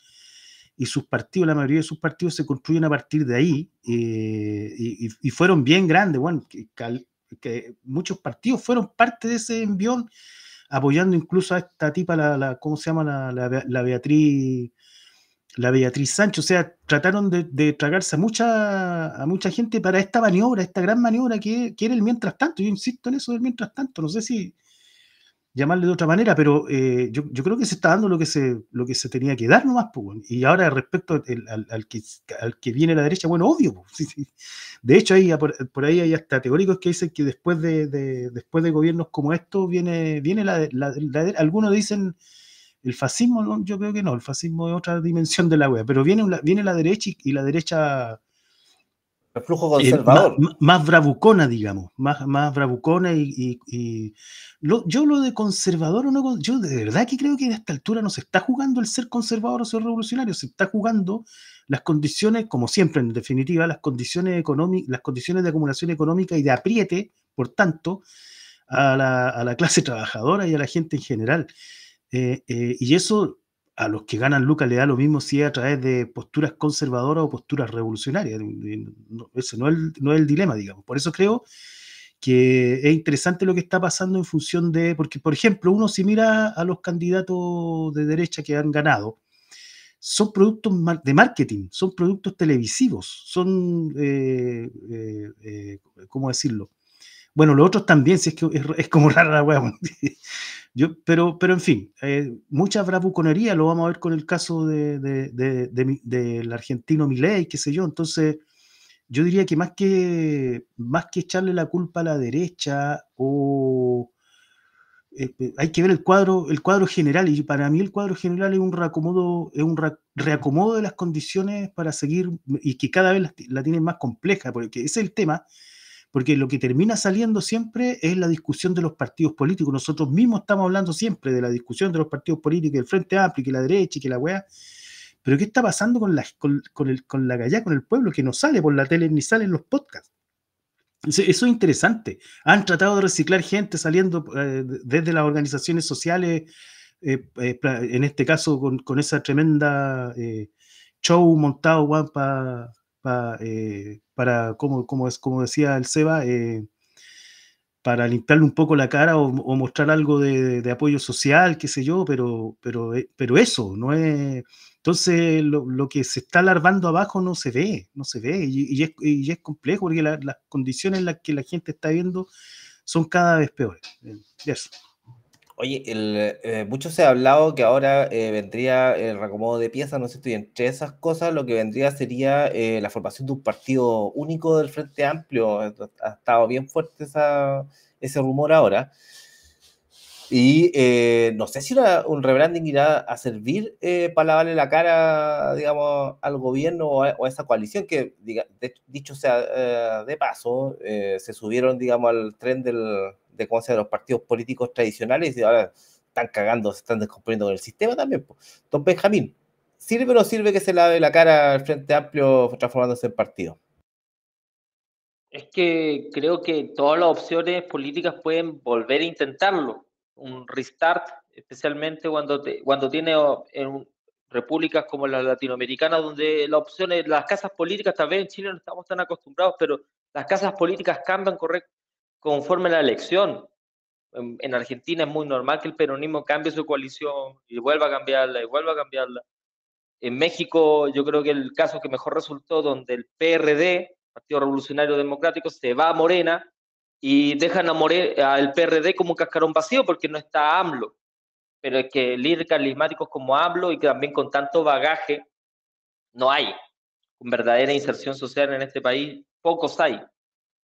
y sus partidos, la mayoría de sus partidos se construyen a partir de ahí eh, y, fueron bien grandes, bueno, que, muchos partidos fueron parte de ese envión, apoyando incluso a esta tipa, la, ¿cómo se llama? La, Beatriz la Beatriz Sánchez, o sea, trataron de, tragarse a mucha, a mucha gente para esta maniobra, esta gran maniobra que, que era el mientras tanto, yo insisto en eso del mientras tanto, no sé si, llamarle de otra manera, pero eh, yo, yo, creo que se está dando lo que se, lo que se tenía que dar nomás, pues, y ahora respecto al, al, que, al que viene la derecha, bueno, obvio, pues, sí, sí. de hecho ahí, por, ahí hay hasta teóricos que dicen que después de, de después de gobiernos como estos viene, viene la, la, algunos dicen el fascismo, no, yo creo que no, el fascismo es otra dimensión de la web, pero viene, viene la derecha y, la derecha flujo conservador. más, bravucona, digamos, más, más bravucona y, yo lo de conservador o no, yo de verdad que creo que a esta altura no se está jugando el ser conservador o ser revolucionario, se está jugando las condiciones, como siempre en definitiva, las condiciones económicas, las condiciones de acumulación económica y de apriete, por tanto, a la, clase trabajadora y a la gente en general. Eh, eh, y eso a los que ganan lucas le da lo mismo si es a través de posturas conservadoras o posturas revolucionarias. ese no es, el, no es el dilema, digamos. Por eso creo que es interesante lo que está pasando en función de, porque por ejemplo, uno si mira a los candidatos de derecha que han ganado, son productos de marketing, son productos televisivos, son, eh, eh, ¿cómo decirlo? Bueno, los otros también, si es que es, como rara la hueá. Yo, pero, pero en fin, mucha bravuconería, lo vamos a ver con el caso del de, de, argentino Milei, qué sé yo. Entonces, yo diría que más que, más que echarle la culpa a la derecha o eh, eh, hay que ver el cuadro, el cuadro general, y para mí el cuadro general es un reacomodo, es un reacomodo de las condiciones para seguir, y que cada vez la, tienen más compleja, porque ese es el tema, porque lo que termina saliendo siempre es la discusión de los partidos políticos. Nosotros mismos estamos hablando siempre de la discusión de los partidos políticos, del Frente Amplio, que la derecha que la weá. Pero ¿qué está pasando con la, con, el, con la gallá, con el pueblo, que no sale por la tele ni sale en los podcasts? Eso, es interesante. Han tratado de reciclar gente saliendo eh, desde las organizaciones sociales, eh, eh, en este caso con, esa tremenda show montado para, como, como, es, como decía el Seba, para limpiarle un poco la cara o, mostrar algo de, apoyo social, qué sé yo, pero, pero, pero eso, no es entonces, lo, que se está larvando abajo no se ve, no se ve, y, es, complejo porque las condiciones en las que la gente está viendo son cada vez peores. Eh, eso. Oye, el, eh, mucho se ha hablado que ahora eh, vendría el reacomodo de piezas, no sé, estoy entre esas cosas, lo que vendría sería eh, la formación de un partido único del Frente Amplio. Ha estado bien fuerte ese rumor ahora. Y no sé si un rebranding irá a servir para lavarle la cara, digamos, al gobierno o a, esa coalición que, dicho sea de paso, se subieron, digamos, al tren del, de se los partidos políticos tradicionales y ahora están cagando, se están descomponiendo con el sistema también. Don Benjamín, ¿sirve o no sirve que se lave la cara al Frente Amplio transformándose en partido? Es que creo que todas las opciones políticas pueden volver a intentarlo. Un restart, especialmente cuando, cuando tiene en repúblicas como las latinoamericanas, donde las opciones, las casas políticas, tal vez en Chile no estamos tan acostumbrados, pero las casas políticas cambian correcto, conforme la elección. En, Argentina es muy normal que el peronismo cambie su coalición y vuelva a cambiarla y vuelva a cambiarla. En México yo creo que el caso que mejor resultó donde el PRD, Partido Revolucionario Democrático, se va a Morena y dejan a al PRD como un cascarón vacío porque no está AMLO. Pero es que líderes carismáticos como AMLO y que también con tanto bagaje no hay. Con verdadera inserción social en este país, pocos hay.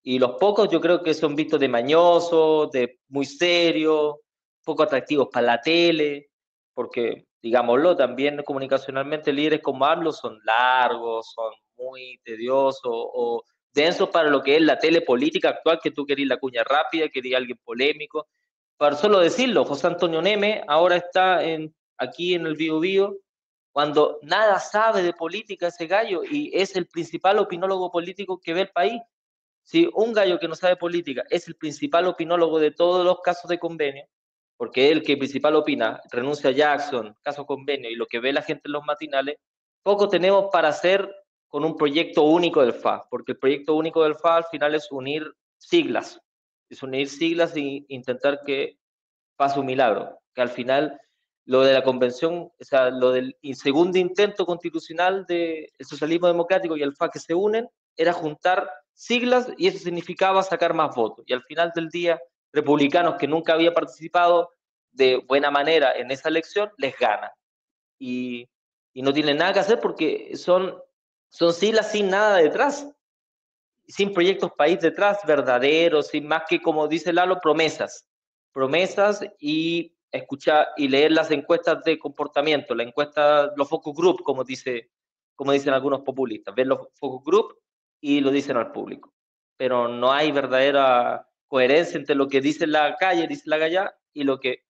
Y los pocos yo creo que son vistos de mañosos, de muy serios, poco atractivos para la tele, porque, digámoslo, también comunicacionalmente líderes como hablo son largos, son muy tediosos o densos para lo que es la tele política actual, que tú querías la cuña rápida, querías alguien polémico. Para solo decirlo, José Antonio Neme ahora está en, aquí en el Bio Bio, cuando nada sabe de política ese gallo y es el principal opinólogo político que ve el país. Si un gallo que no sabe política es el principal opinólogo de todos los casos de convenio, porque es el que principal opina, renuncia a Jackson, caso convenio y lo que ve la gente en los matinales, poco tenemos para hacer con un proyecto único del FA, porque el proyecto único del FA al final es unir siglas, es unir siglas e intentar que pase un milagro, que al final lo de la convención, o sea, lo del segundo intento constitucional del socialismo democrático y el FA que se unen, era juntar siglas y eso significaba sacar más votos. Y al final del día, republicanos que nunca había participado de buena manera en esa elección, les gana. Y, y no tienen nada que hacer porque son, son siglas sin nada detrás, sin proyectos país detrás, verdaderos, sin más que, como dice Lalo, promesas. Promesas y escuchar y leer las encuestas de comportamiento, la encuesta, los focus group, como, dice, como dicen algunos populistas, ver los focus group y lo dicen al público. Pero no hay verdadera coherencia entre lo que dice la calle, dice la galla, y lo que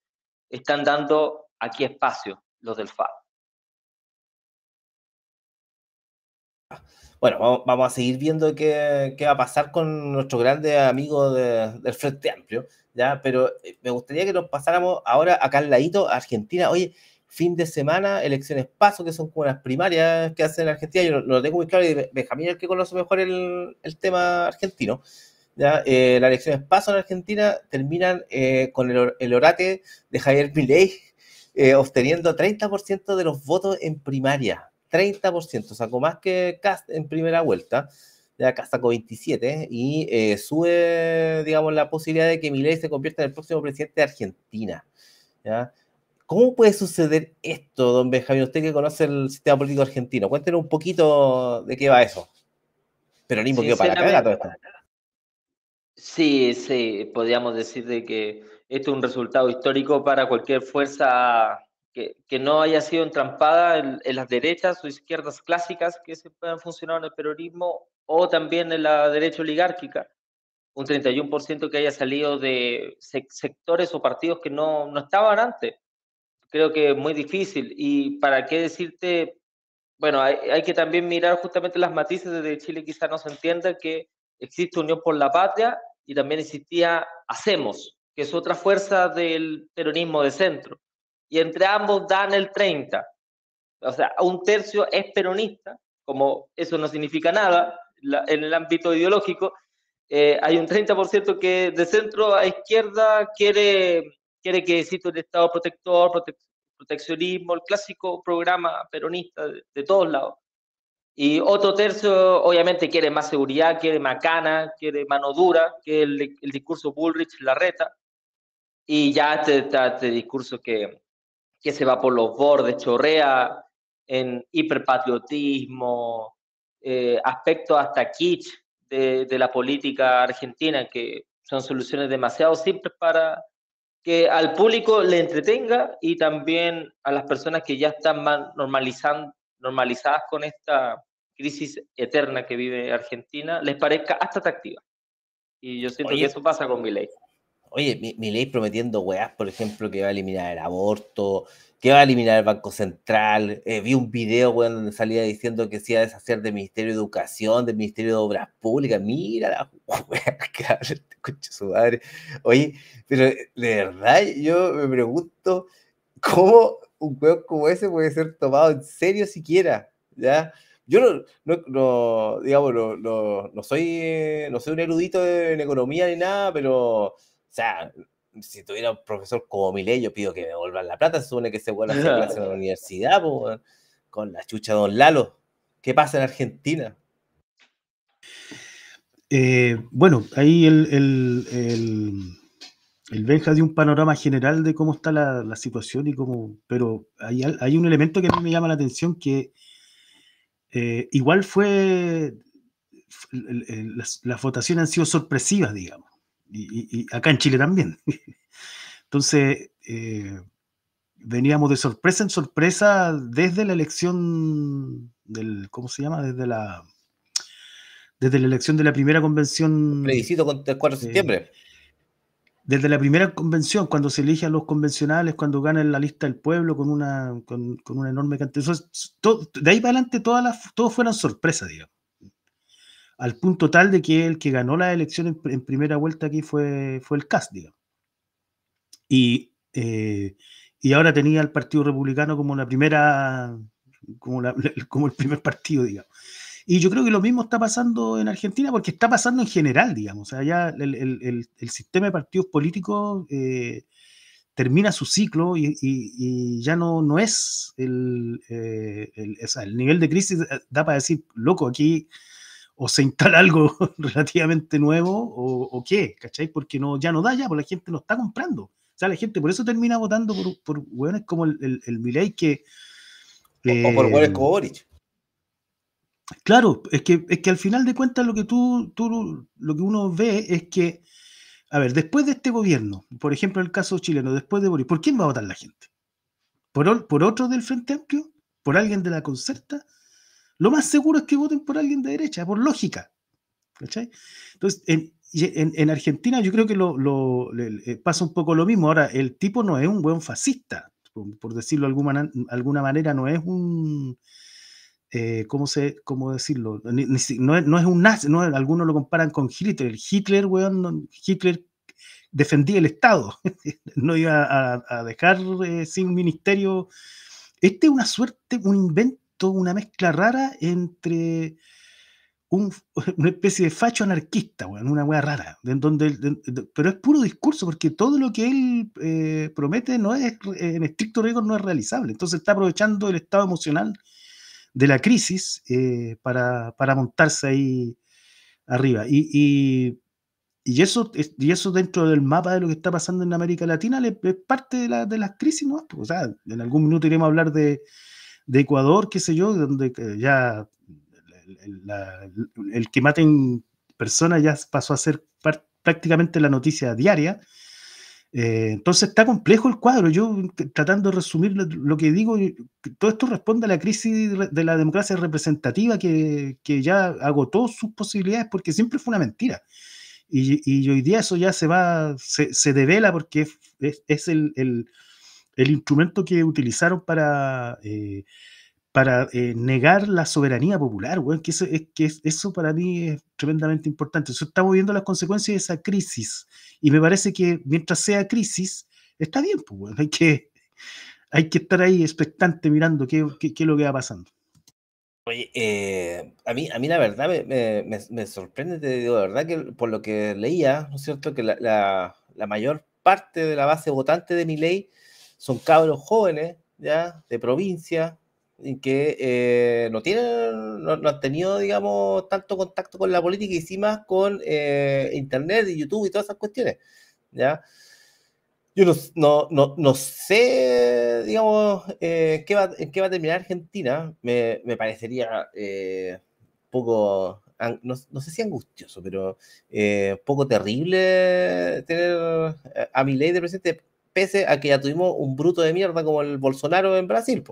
están dando aquí espacio los del FA. Bueno, vamos a seguir viendo qué, qué va a pasar con nuestro grande amigo del Frente Amplio, ¿ya? Pero eh, me gustaría que nos pasáramos ahora acá al ladito, a Argentina. Oye, fin de semana, elecciones paso, que son como las primarias que hacen en Argentina. Yo lo tengo muy claro y Benjamín es el que conoce mejor el, tema argentino. ¿ya? Eh, las elecciones paso en Argentina terminan eh, con el, orate de Javier Milei eh, obteniendo 30% de los votos en primaria. 30%, sacó más que Cast en primera vuelta. Ya Cast sacó 27 y sube, digamos, la posibilidad de que Milei se convierta en el próximo presidente de Argentina. ¿ya? ¿Cómo puede suceder esto, don Benjamín? Usted que conoce el sistema político argentino, cuéntenos un poquito de qué va eso. Peronismo que para acá todo esto. Sí, sí, podríamos decir de que esto es un resultado histórico para cualquier fuerza que, no haya sido entrampada en, las derechas o izquierdas clásicas que se puedan funcionar en el peronismo o también en la derecha oligárquica. Un 31% que haya salido de sectores o partidos que no, no estaban antes creo que es muy difícil. Y para qué decirte, bueno, hay, que también mirar justamente las matices desde Chile, quizá no se entienda que existe Unión por la Patria y también existía Hacemos, que es otra fuerza del peronismo de centro. Y entre ambos dan el 30. O sea, un tercio es peronista, como eso no significa nada en el ámbito ideológico, eh, hay un 30% que de centro a izquierda quiere quiere que exista un Estado protector, proteccionismo, el clásico programa peronista de, todos lados. Y otro tercio, obviamente, quiere más seguridad, quiere macana, quiere mano dura, que el, el discurso Bullrich, la reta. y ya este, este discurso que, que se va por los bordes, chorrea en hiperpatriotismo, eh, aspectos hasta kitsch de, de, la política argentina, que son soluciones demasiado simples para que al público le entretenga y también a las personas que ya están normalizando, normalizadas con esta crisis eterna que vive Argentina, les parezca hasta atractiva. Y yo siento que eso pasa con mi ley. Oye, mi, ley prometiendo weas, por ejemplo, que va a eliminar el aborto, que va a eliminar el Banco Central. Eh, vi un video, weón, donde salía diciendo que se iba a deshacer del Ministerio de Educación, del Ministerio de Obras Públicas. Mira la wea que habla este su madre. Oye, pero de verdad, yo me pregunto cómo un weón como ese puede ser tomado en serio siquiera, ¿ya? Yo no, no, no digamos, no, no, soy, no soy un erudito en economía ni nada, pero sea, si tuviera un profesor como Milei, yo pido que me devuelvan la plata, se supone que se vuelva a hacer clase en la universidad, con la chucha de Don Lalo. ¿Qué pasa en Argentina? Eh, bueno, ahí el, el, el, Benja dio un panorama general de cómo está la, situación y cómo. Pero hay, hay, un elemento que a mí me llama la atención que eh, igual fue. Las, las votaciones han sido sorpresivas, digamos y, acá en Chile también. Entonces, eh, veníamos de sorpresa en sorpresa desde la elección del, ¿cómo se llama? Desde la, desde la elección de la primera convención. Plebiscito el 4 de septiembre. Desde la primera convención, cuando se elige a los convencionales, cuando ganan la lista del pueblo con una, con, una enorme cantidad. de ahí para adelante todas las, todos fueron sorpresas, digamos al punto tal de que el que ganó la elección en, primera vuelta aquí fue, fue el CAS, digamos. Y, eh, y ahora tenía al Partido Republicano como la primera, como, como el primer partido, digamos. Y yo creo que lo mismo está pasando en Argentina porque está pasando en general, digamos. O sea, ya el, el, el sistema de partidos políticos eh, termina su ciclo y, y, ya no, no es el, eh, el nivel de crisis, da para decir, loco, aquí o se instala algo relativamente nuevo o, qué, ¿cachai? Porque no, ya no da ya, porque la gente no está comprando. O sea, la gente por eso termina votando por, por hueones como el, el, el Milei que... o, por hueones como Boric. Claro, es que, es que al final de cuentas lo que tú, tú, lo que uno ve es que, a ver, después de este gobierno, por ejemplo el caso chileno, después de Boric, ¿por quién va a votar la gente? ¿Por, por otro del Frente Amplio? ¿Por alguien de la Concerta? Lo más seguro es que voten por alguien de derecha, por lógica. Entonces, en, Argentina yo creo que lo, eh, pasa un poco lo mismo. Ahora, el tipo no es un buen fascista, por, decirlo de alguna, alguna, manera, no es un... Eh, ¿cómo, se, ¿Cómo decirlo? no, es, un nazi, no, algunos lo comparan con Hitler. Hitler, weón, Hitler defendía el Estado, no iba a, dejar eh, sin ministerio. Este es una suerte, un invento una mezcla rara entre una especie de facho anarquista, una wea rara, en donde, pero es puro discurso, porque todo lo que él eh, promete no es, en estricto rigor no es realizable. Entonces está aprovechando el estado emocional de la crisis eh, para, montarse ahí arriba. Y, y, eso, y eso dentro del mapa de lo que está pasando en América Latina es parte de, la, de las crisis, ¿no? O sea, en algún minuto iremos a hablar de, de Ecuador, qué sé yo, donde ya el, que maten personas ya pasó a ser prácticamente la noticia diaria. Eh, entonces está complejo el cuadro. Yo tratando de resumir lo, que digo, todo esto responde a la crisis de la democracia representativa que, ya agotó sus posibilidades porque siempre fue una mentira. Y, hoy día eso ya se va, se, devela porque es, el, el instrumento que utilizaron para, eh, para eh, negar la soberanía popular, que, eso, es, que eso para mí es tremendamente importante. Eso estamos viendo las consecuencias de esa crisis y me parece que mientras sea crisis, está bien, pues, hay, que, hay que estar ahí expectante mirando qué, qué, es lo que va pasando. Oye, eh, a, mí, a mí la verdad me, me, sorprende, te digo, de verdad que por lo que leía, ¿no es cierto?, que la, la, la mayor parte de la base votante de mi ley son cabros jóvenes, ya, de provincia, que eh, no tienen, no, han tenido, digamos, tanto contacto con la política y sí más con eh, internet y YouTube y todas esas cuestiones, ¿ya? Yo no, no, no, sé, digamos, eh, qué va, en qué va a terminar Argentina. Me, me parecería poco, no, no, sé si angustioso, pero poco terrible tener a mi ley de presidente, pese a que ya tuvimos un bruto de mierda como el Bolsonaro en Brasil.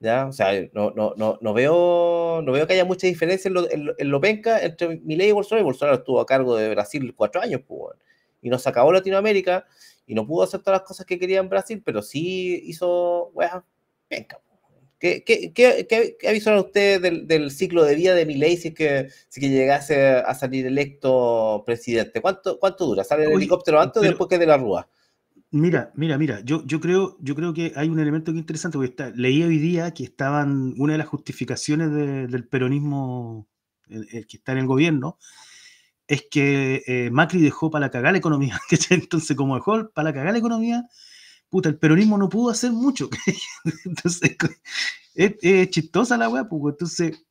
¿ya? O sea, no, no, no, no, veo, no veo que haya mucha diferencia en lo, en, lo penca entre Milei y Bolsonaro. Bolsonaro estuvo a cargo de Brasil cuatro años, pues, y nos acabó Latinoamérica y no pudo hacer todas las cosas que quería en Brasil, pero sí hizo, bueno, venga. ¿Qué, qué, qué, qué avisaron ustedes del, del, ciclo de vida de Milei si que, si que llegase a salir electo presidente? ¿Cuánto, cuánto dura? ¿Sale el helicóptero antes o después que de la Rúa? Mira, mira, mira, yo, yo, creo, yo creo que hay un elemento que es interesante, porque está, leí hoy día que estaban, una de las justificaciones del peronismo, el, que está en el gobierno, es que eh, Macri dejó para la cagada la economía. Entonces, como dejó para la cagada la economía, puta, el peronismo no pudo hacer mucho. Entonces, es, chistosa la weá, pues. Entonces,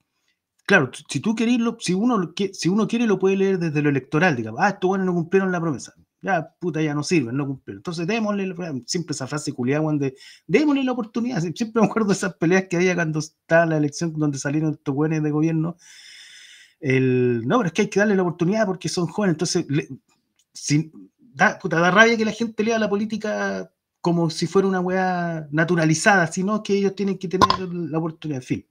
claro, si tú querés, si uno, si uno quiere, lo puede leer desde lo electoral, digamos, ah, estos bueno no cumplieron la promesa. Ya, puta, ya no sirven, no cumplieron. Entonces, démosle, siempre esa frase culiada, de démosle la oportunidad. Siempre me acuerdo de esas peleas que había cuando estaba la elección, donde salieron estos buenos de gobierno el, no, pero es que hay que darle la oportunidad porque son jóvenes, entonces da, da rabia que la gente lea la política como si fuera una weá naturalizada, sino que ellos tienen que tener la oportunidad, en fin.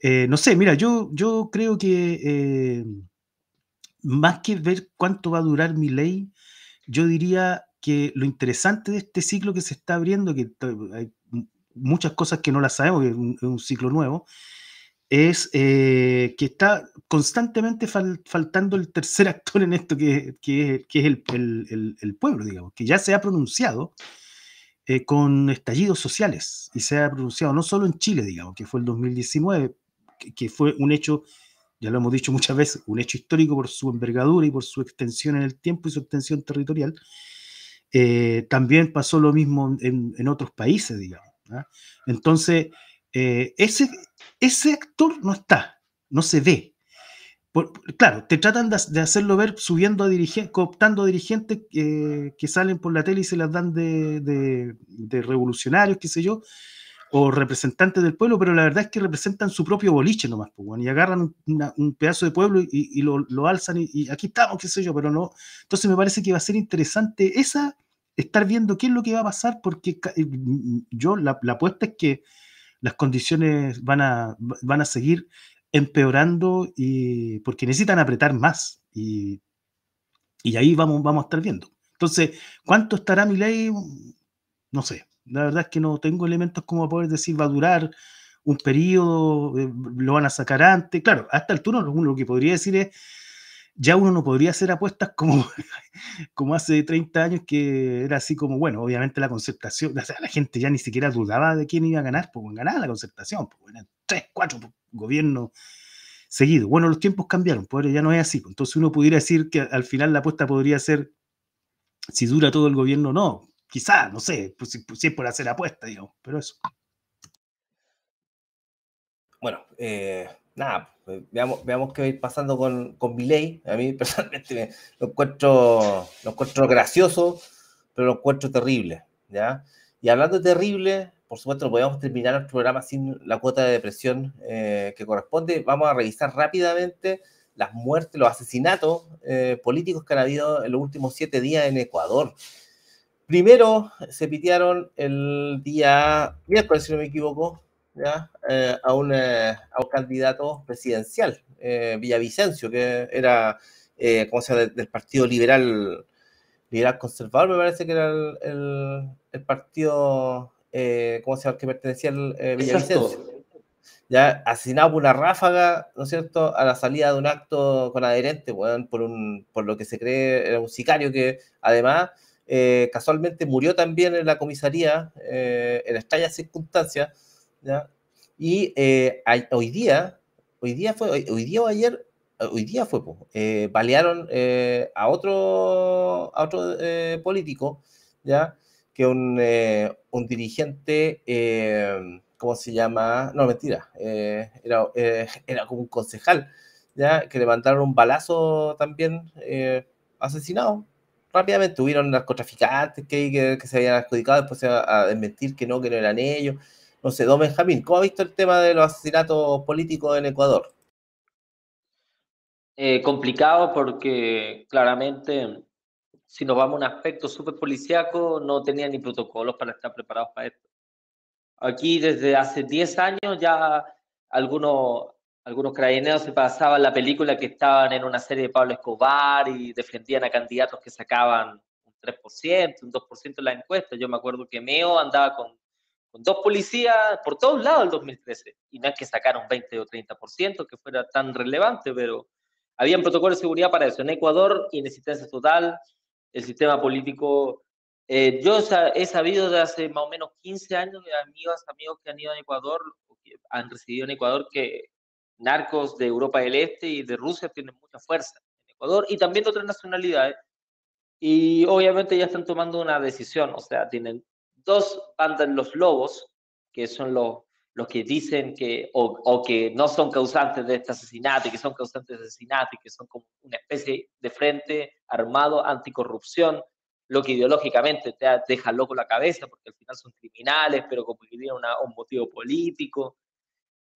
Eh, no sé, mira, yo, yo creo que eh, más que ver cuánto va a durar mi ley, yo diría que lo interesante de este ciclo que se está abriendo, que hay muchas cosas que no las sabemos, que es un ciclo nuevo, es eh, que está constantemente faltando el tercer actor en esto, que, que, es el, pueblo, digamos, que ya se ha pronunciado eh, con estallidos sociales y se ha pronunciado no solo en Chile, digamos, que fue el 2019, que, fue un hecho, ya lo hemos dicho muchas veces, un hecho histórico por su envergadura y por su extensión en el tiempo y su extensión territorial. Eh, también pasó lo mismo en, otros países, digamos. ¿ah? Entonces, ese, ese actor no está, no se ve. claro, te tratan de, hacerlo ver subiendo a dirigentes, cooptando a dirigentes que salen por la tele y se las dan de, revolucionarios, qué sé yo, o representantes del pueblo, pero la verdad es que representan su propio boliche nomás, pues, y agarran un pedazo de pueblo y, lo, alzan y, aquí estamos, qué sé yo, pero no. Entonces me parece que va a ser interesante esa, estar viendo qué es lo que va a pasar, porque yo la apuesta es que las condiciones van a, van a seguir empeorando y, porque necesitan apretar más y, y ahí vamos, vamos a estar viendo. Entonces, ¿cuánto estará mi ley? No sé. La verdad es que no tengo elementos como poder decir va a durar un periodo, eh, lo van a sacar antes. Claro, hasta el turno lo que podría decir es ya uno no podría hacer apuestas como, como hace 30 años que era así como, bueno, obviamente la concertación, o sea, la gente ya ni siquiera dudaba de quién iba a ganar, pues ganaba la concertación, pues eran tres, cuatro gobiernos seguidos. Bueno, los tiempos cambiaron, pues ya no es así. Pues. Entonces uno pudiera decir que al final la apuesta podría ser si dura todo el gobierno o no. Quizá, no sé, pues, si, es por hacer apuesta, digamos, pero eso. Bueno, eh, nada, pues, veamos, veamos qué va a ir pasando con, con Miley. A mí personalmente lo, encuentro, lo encuentro gracioso, pero lo encuentro terrible. ¿ya? Y hablando de terrible, por supuesto, podemos terminar el programa sin la cuota de depresión eh, que corresponde. Vamos a revisar rápidamente las muertes, los asesinatos eh, políticos que han habido en los últimos siete días en Ecuador. Primero se pitearon el día miércoles, si no me equivoco, eh, a, un, a, un, candidato presidencial, eh, Villavicencio, que era, eh, ¿cómo se llama?, del, Partido Liberal, Liberal Conservador, me parece que era el, el, partido, ¿cómo se llama?, que pertenecía al Villavicencio. Ya asesinado por una ráfaga, ¿no es cierto?, a la salida de un acto con adherente, bueno, por, un, por lo que se cree era un sicario que además casualmente murió también en la comisaría en extrañas circunstancias y eh, hoy día, hoy día fue, hoy, día o ayer, hoy día fue, eh, balearon eh, a otro, a otro político, ¿ya? Que un, un dirigente, ¿cómo se llama? No, mentira, era, era como un concejal, ¿ya? Que le mandaron un balazo también asesinado, rápidamente hubieron narcotraficantes que, que, se habían adjudicado, después a, a desmentir que no, que no eran ellos. No sé, don Benjamín, ¿cómo ha visto el tema de los asesinatos políticos en Ecuador? Eh, complicado porque claramente si nos vamos a un aspecto súper policíaco, no tenía ni protocolos para estar preparados para esto. Aquí desde hace 10 años ya algunos, algunos carabineros se pasaban la película que estaban en una serie de Pablo Escobar y defendían a candidatos que sacaban un 3%, un 2% en la encuesta. Yo me acuerdo que Meo andaba con, con dos policías por todos lados el 2013 y no es que sacaron 20 o 30%, que fuera tan relevante, pero habían protocolos de seguridad para eso. En Ecuador, inexistencia total, el sistema político eh, yo he sabido de hace más o menos 15 años de amigos, amigos que han ido a Ecuador, que han residido en Ecuador, que narcos de Europa del Este y de Rusia tienen mucha fuerza en Ecuador y también de otras nacionalidades. Y obviamente ya están tomando una decisión, o sea, tienen dos bandas los lobos, que son los, los que dicen que, o, que no son causantes de este asesinato, que son causantes de asesinato, que son como una especie de frente armado anticorrupción, lo que ideológicamente te deja loco la cabeza, porque al final son criminales, pero como que tienen un motivo político.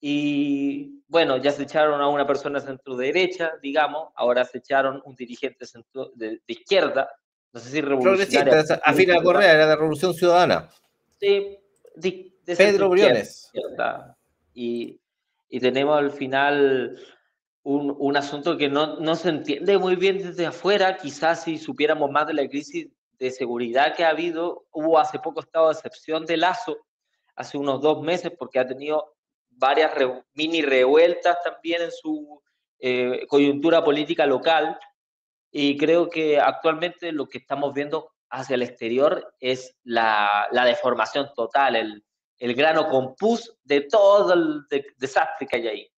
Y bueno, ya se echaron a una persona centro derecha, digamos, ahora se echaron un dirigente centro de, izquierda, no sé si revolucionaria. A Correa, era de Revolución Ciudadana. Sí, de, Pedro Briones. Y, y tenemos al final un, un, asunto que no, no, se entiende muy bien desde afuera. Quizás si supiéramos más de la crisis de seguridad que ha habido, hubo hace poco estado de excepción de Lazo, hace unos dos meses, porque ha tenido varias mini revueltas también en su eh, coyuntura política local. Y creo que actualmente lo que estamos viendo hacia el exterior es la, la deformación total, el, el grano compus de todo el desastre que hay ahí.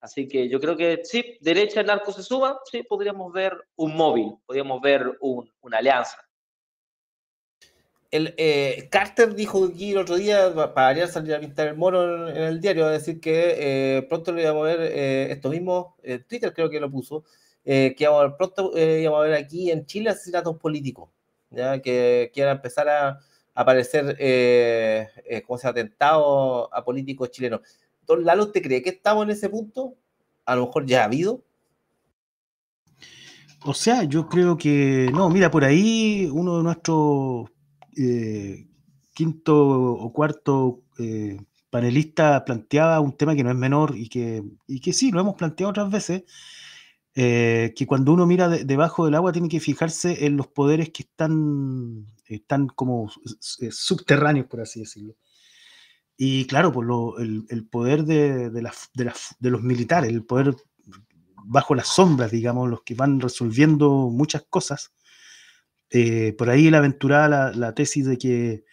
Así que yo creo que sí, derecha en arco se suba, sí, podríamos ver un móvil, podríamos ver un, una alianza. Eh, Carter dijo aquí el otro día, para salir a pintar el mono en, el diario, a decir que eh, pronto le íbamos a ver eh, esto mismo, Twitter creo que lo puso, que íbamos pronto íbamos a ver aquí en Chile asesinatos políticos, ¿ya? que quieran empezar a, aparecer, como se atentado a políticos chilenos. Don Lalo, ¿te cree que estamos en ese punto? A lo mejor ya ha habido. O sea, yo creo que no, mira, por ahí uno de nuestros eh, quinto o cuarto eh, panelista planteaba un tema que no es menor y que, y que sí, lo hemos planteado otras veces, eh, que cuando uno mira debajo del agua tiene que fijarse en los poderes que están, están como subterráneos, por así decirlo. Y claro, por pues el, poder de, de, de, los militares, el poder bajo las sombras, digamos, los que van resolviendo muchas cosas, eh, por ahí él aventuraba la, tesis de que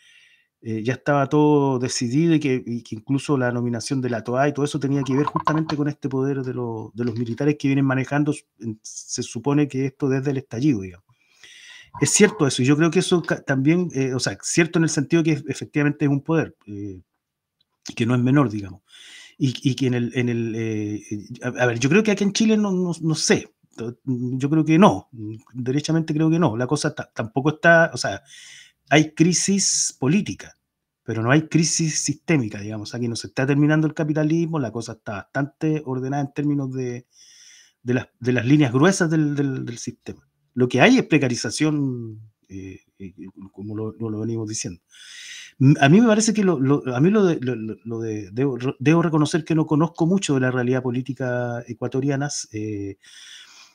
eh, ya estaba todo decidido y que, incluso la nominación de la TOA y todo eso tenía que ver justamente con este poder de, los militares que vienen manejando, se supone que esto desde el estallido, digamos. Es cierto eso, y yo creo que eso también, eh, o sea, cierto en el sentido que efectivamente es un poder, que no es menor, digamos. Y, y que en el, en el a, ver, yo creo que aquí en Chile no, no sé, yo creo que no, derechamente creo que no. La cosa tampoco está, o sea, hay crisis política, pero no hay crisis sistémica, digamos. Aquí no se está terminando el capitalismo, la cosa está bastante ordenada en términos de, de, las, de las, líneas gruesas del, del, sistema. Lo que hay es precarización, eh, eh, como lo, lo, venimos diciendo. A mí me parece que lo, a mí lo de, lo de debo, debo, reconocer que no conozco mucho de la realidad política ecuatoriana. Eh,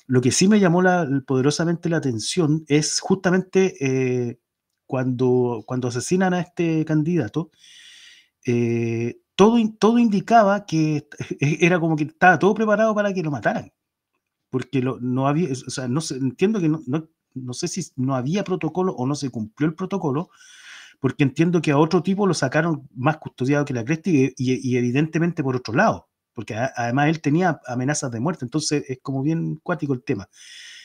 lo que sí me llamó poderosamente la atención es justamente eh, cuando, cuando asesinan a este candidato, eh, todo, todo indicaba que era como que estaba todo preparado para que lo mataran. Porque no había, o sea, no entiendo que no, no, sé si no había protocolo o no se cumplió el protocolo, porque entiendo que a otro tipo lo sacaron más custodiado que la cresta y evidentemente por otro lado porque además él tenía amenazas de muerte, entonces es como bien cuático el tema.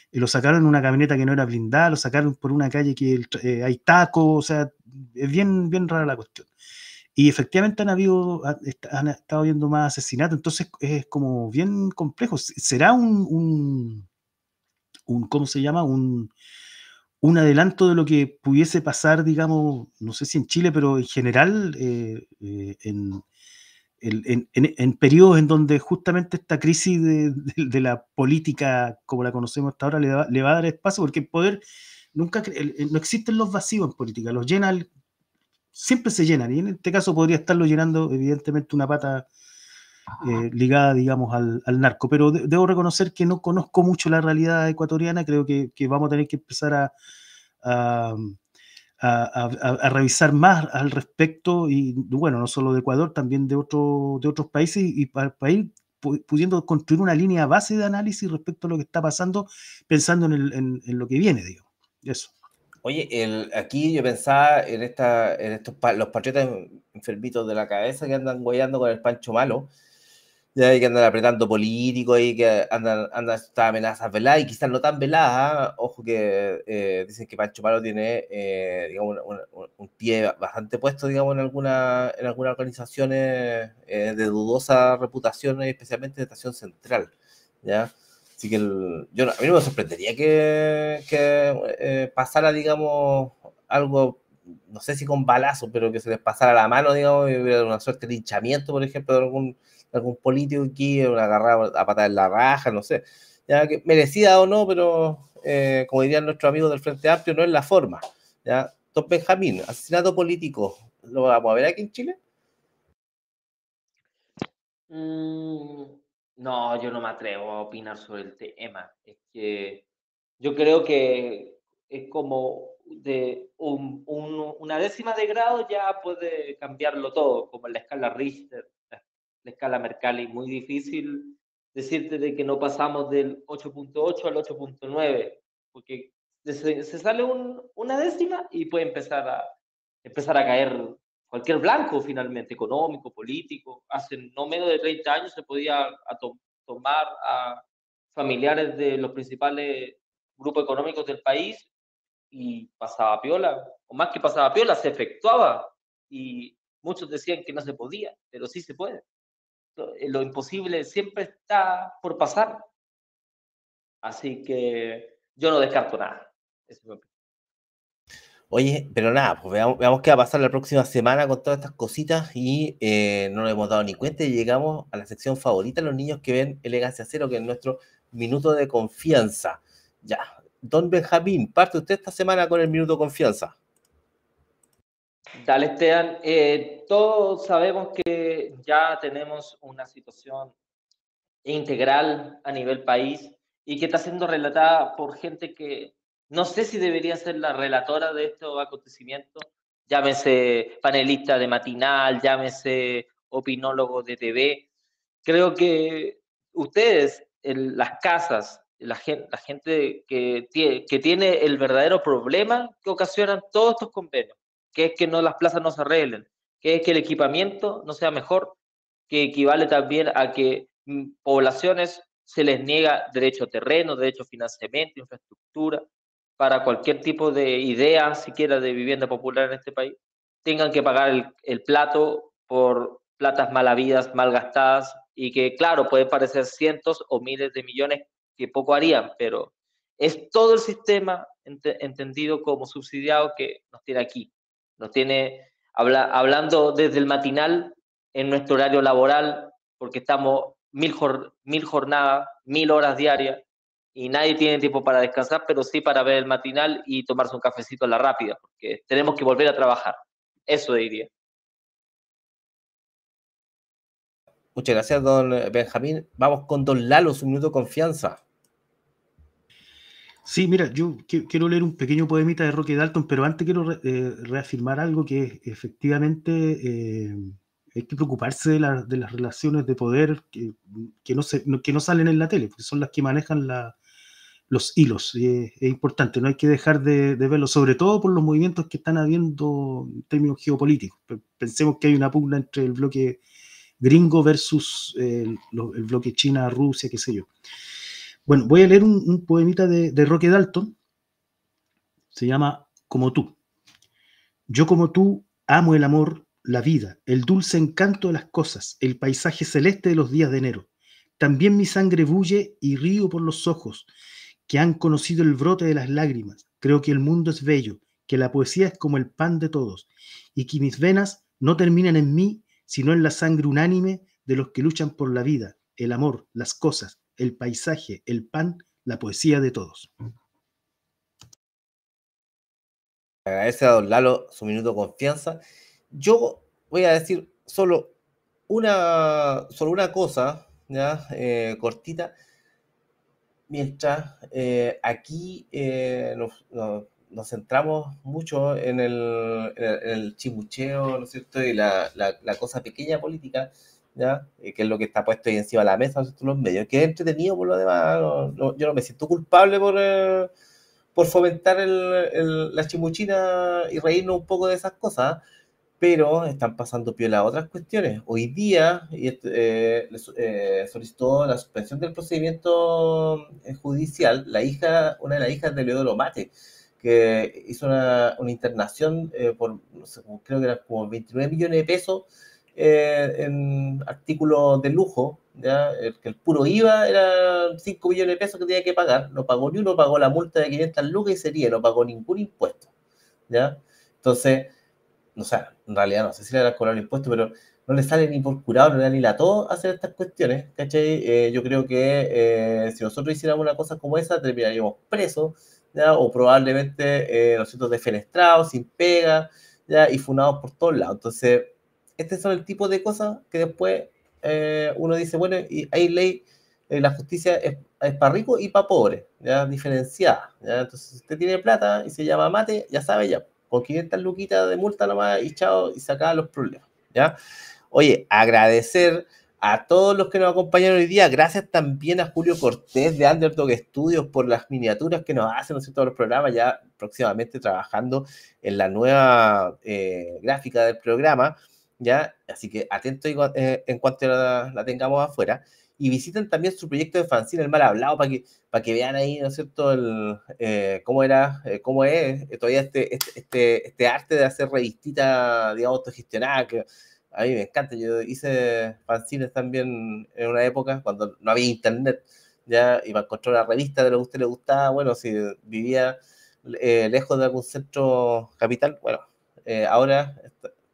Y lo sacaron en una camioneta que no era blindada, lo sacaron por una calle que eh, hay tacos, o sea, es bien, bien rara la cuestión. Y efectivamente han habido, han estado viendo más asesinatos, entonces es como bien complejo. ¿Será un, un, ¿cómo se llama? Un, un adelanto de lo que pudiese pasar, digamos, no sé si en Chile, pero en general, eh, eh, en, en, periodos en donde justamente esta crisis de, la política, como la conocemos hasta ahora, le va, le va, a dar espacio, porque el poder nunca, no existen los vacíos en política, los llenan, siempre se llenan, y en este caso podría estarlo llenando, evidentemente, una pata eh, ligada, digamos, al, narco. Pero debo reconocer que no conozco mucho la realidad ecuatoriana, creo que, vamos a tener que empezar a, a, revisar más al respecto, y bueno, no solo de Ecuador, también de, otro, de otros países, y para, ir pudiendo construir una línea base de análisis respecto a lo que está pasando, pensando en, lo que viene, digo. Eso. Oye, el, aquí yo pensaba en, esta, en estos los patriotas enfermitos de la cabeza que andan guayando con el pancho malo, ya hay que andar apretando políticos y que andan, andan estas amenazas veladas y quizás no tan veladas. ¿ah? Ojo que eh, dicen que Pancho Malo tiene eh, digamos, un, pie bastante puesto digamos, en, alguna, en algunas organizaciones eh, de dudosa reputación, especialmente en Estación Central. ¿ya? Así que yo, a mí no me sorprendería que, que pasara, digamos, algo no sé si con balazo, pero que se les pasara la mano, digamos, y hubiera una suerte de linchamiento, por ejemplo, de algún algún político aquí, una agarrada a patar en la raja, no sé. Ya merecida o no, pero eh, como dirían nuestros amigos del Frente Amplio, no es la forma. ¿ya? Don Benjamín, asesinato político, ¿lo vamos a ver aquí en Chile? Mm, no, yo no me atrevo a opinar sobre el tema. Es que yo creo que es como de una décima de grado ya puede cambiarlo todo, como en la escala Richter la escala Mercalli, muy difícil decirte de que no pasamos del 8.8 al 8.9, porque se, sale una décima y puede empezar a, empezar a caer cualquier blanco finalmente, económico, político. Hace no menos de 30 años se podía tomar a familiares de los principales grupos económicos del país y pasaba piola, o más que pasaba piola, se efectuaba y muchos decían que no se podía, pero sí se puede. Eh, lo imposible siempre está por pasar. Así que yo no descarto nada. Oye, pero nada, pues veamos, qué va a pasar la próxima semana con todas estas cositas y eh, no nos hemos dado ni cuenta y llegamos a la sección favorita, los niños que ven Elegancia Cero, que es nuestro minuto de confianza. Ya, don Benjamín, parte usted esta semana con el minuto de confianza. Dale, Esteban. Eh, todos sabemos que ya tenemos una situación integral a nivel país y que está siendo relatada por gente que no sé si debería ser la relatora de estos acontecimientos, llámese panelista de matinal, llámese opinólogo de TV. Creo que ustedes, en las casas, la gente, la gente que, que tiene el verdadero problema que ocasionan todos estos convenios, que es que no las plazas no se arreglen, que es que el equipamiento no sea mejor, que equivale también a que mm, poblaciones se les niega derecho a terreno, derecho a financiamiento, infraestructura, para cualquier tipo de idea, siquiera de vivienda popular en este país, tengan que pagar el, plato por platas mal habidas, mal gastadas, y que, claro, puede parecer cientos o miles de millones que poco harían, pero es todo el sistema entendido como subsidiado que nos tiene aquí. Nos tiene hablando desde el matinal en nuestro horario laboral, porque estamos mil, mil jornadas, mil horas diarias, y nadie tiene tiempo para descansar, pero sí para ver el matinal y tomarse un cafecito en la rápida, porque tenemos que volver a trabajar. Eso diría. Muchas gracias, don Benjamín. Vamos con don Lalo, su minuto de confianza. Sí, mira, yo quiero leer un pequeño poemita de Roque Dalton, pero antes quiero eh, reafirmar algo que efectivamente eh, hay que preocuparse de, las relaciones de poder que, no se, que no salen en la tele, porque son las que manejan los hilos. es, importante, no hay que dejar de, verlo, sobre todo por los movimientos que están habiendo en términos geopolíticos. Pensemos que hay una pugna entre el bloque gringo versus eh, el bloque China-Rusia, qué sé yo. Bueno, voy a leer un, poemita de, de Roque Dalton. Se llama Como tú. Yo como tú amo el amor, la vida, el dulce encanto de las cosas, el paisaje celeste de los días de enero. También mi sangre bulle y río por los ojos que han conocido el brote de las lágrimas. Creo que el mundo es bello, que la poesía es como el pan de todos, y que mis venas no terminan en mí, sino en la sangre unánime de los que luchan por la vida, el amor, las cosas, el paisaje, el pan, la poesía de todos. Agradece a don Lalo su minuto de confianza. Yo voy a decir solo una, solo una cosa. Eh, cortita. Mientras eh, aquí eh, nos, centramos mucho en el, chimucheo, ¿no es cierto? Y la, cosa pequeña política, ¿ya? que es lo que está puesto ahí encima de la mesa, ¿no los medios, que es entretenido por lo demás. yo no me siento culpable por por fomentar la chimuchina y reírnos un poco de esas cosas, pero están pasando piola otras cuestiones. Hoy día eh, eh, solicitó la suspensión del procedimiento eh, judicial la hija, una de las hijas de Leodoro Mate, que hizo una, internación por, creo que eran como 29 millones de pesos en artículos de lujo ¿ya? El, que el puro IVA era 5 millones de pesos que tenía que pagar, no pagó ni uno, pagó la multa de 500 lucas y sería, no pagó ningún impuesto, ¿ya? Entonces, no sé, en realidad no sé si le a cobrar el impuesto, pero no le sale ni por curado, no le da ni la todo hacer estas cuestiones, ¿cachai? Eh, yo creo que eh, si nosotros hiciéramos una cosa como esa, terminaríamos presos, ¿ya? O probablemente, eh, nosotros defenestrados, sin pega, ¿ya? Y funados por todos lados. Entonces, este son el tipo de cosas que después eh, uno dice, bueno, y hay ley, eh, la justicia es, para rico y para pobre, ya diferenciada. Entonces, si usted tiene plata y se llama mate, ya sabe, ya, con 500 luquitas de multa nomás y chao, y saca los problemas. ¿ya? Oye, agradecer a todos los que nos acompañaron hoy día. Gracias también a Julio Cortés de Underdog Studios por las miniaturas que nos hacen, ¿no los programas, ya próximamente trabajando en la nueva eh, gráfica del programa. ¿Ya? Así que atento eh, en cuanto la, tengamos afuera. Y visiten también su proyecto de fanzine, El Mal Hablado, para que, para que vean ahí, ¿no es cierto?, el, eh, cómo era, eh, cómo es todavía este, este, este, este, arte de hacer revistita, digamos, autogestionada, que a mí me encanta. Yo hice fanzines también en una época cuando no había internet, ya, y para encontrar una revista de lo que a usted le gustaba, bueno, si vivía lejos de algún centro capital, bueno, ahora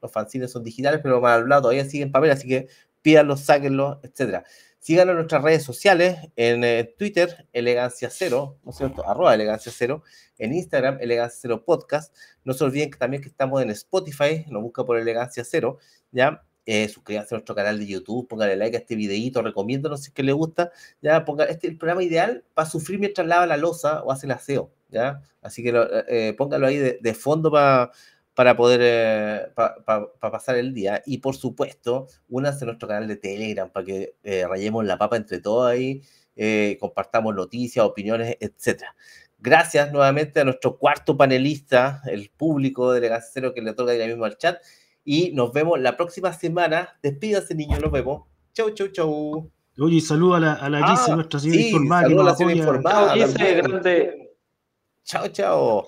los fanzines son digitales, pero mal hablado todavía siguen en papel, así que pídanlos, sáquenlos, etcétera. Síganos en nuestras redes sociales, en eh, Twitter, Elegancia Cero, ¿no es cierto? Arroba Elegancia Cero, en Instagram, Elegancia Cero Podcast. No se olviden que también que estamos en Spotify, nos busca por Elegancia Cero, ¿ya? Eh, suscríbanse a nuestro canal de YouTube, pónganle like a este videito, recomiéndonos si es que les gusta, ya, ponga, este es el programa ideal para sufrir mientras lava la losa o hace el aseo, ¿ya? Así que eh, póngalo ahí de fondo para para poder eh, para pasar el día. Y por supuesto, únanse a nuestro canal de Telegram para que eh, rayemos la papa entre todos ahí, eh, compartamos noticias, opiniones, etc. Gracias nuevamente a nuestro cuarto panelista, el público de Legacero que le toca ir mismo al chat. Y nos vemos la próxima semana. Despídase, niños, nos vemos. Chau, chau, chau. Oye, saluda a la, a la ah, nuestra señora informada. Saluda a la señora informada. Chao, grande. Chao, chao.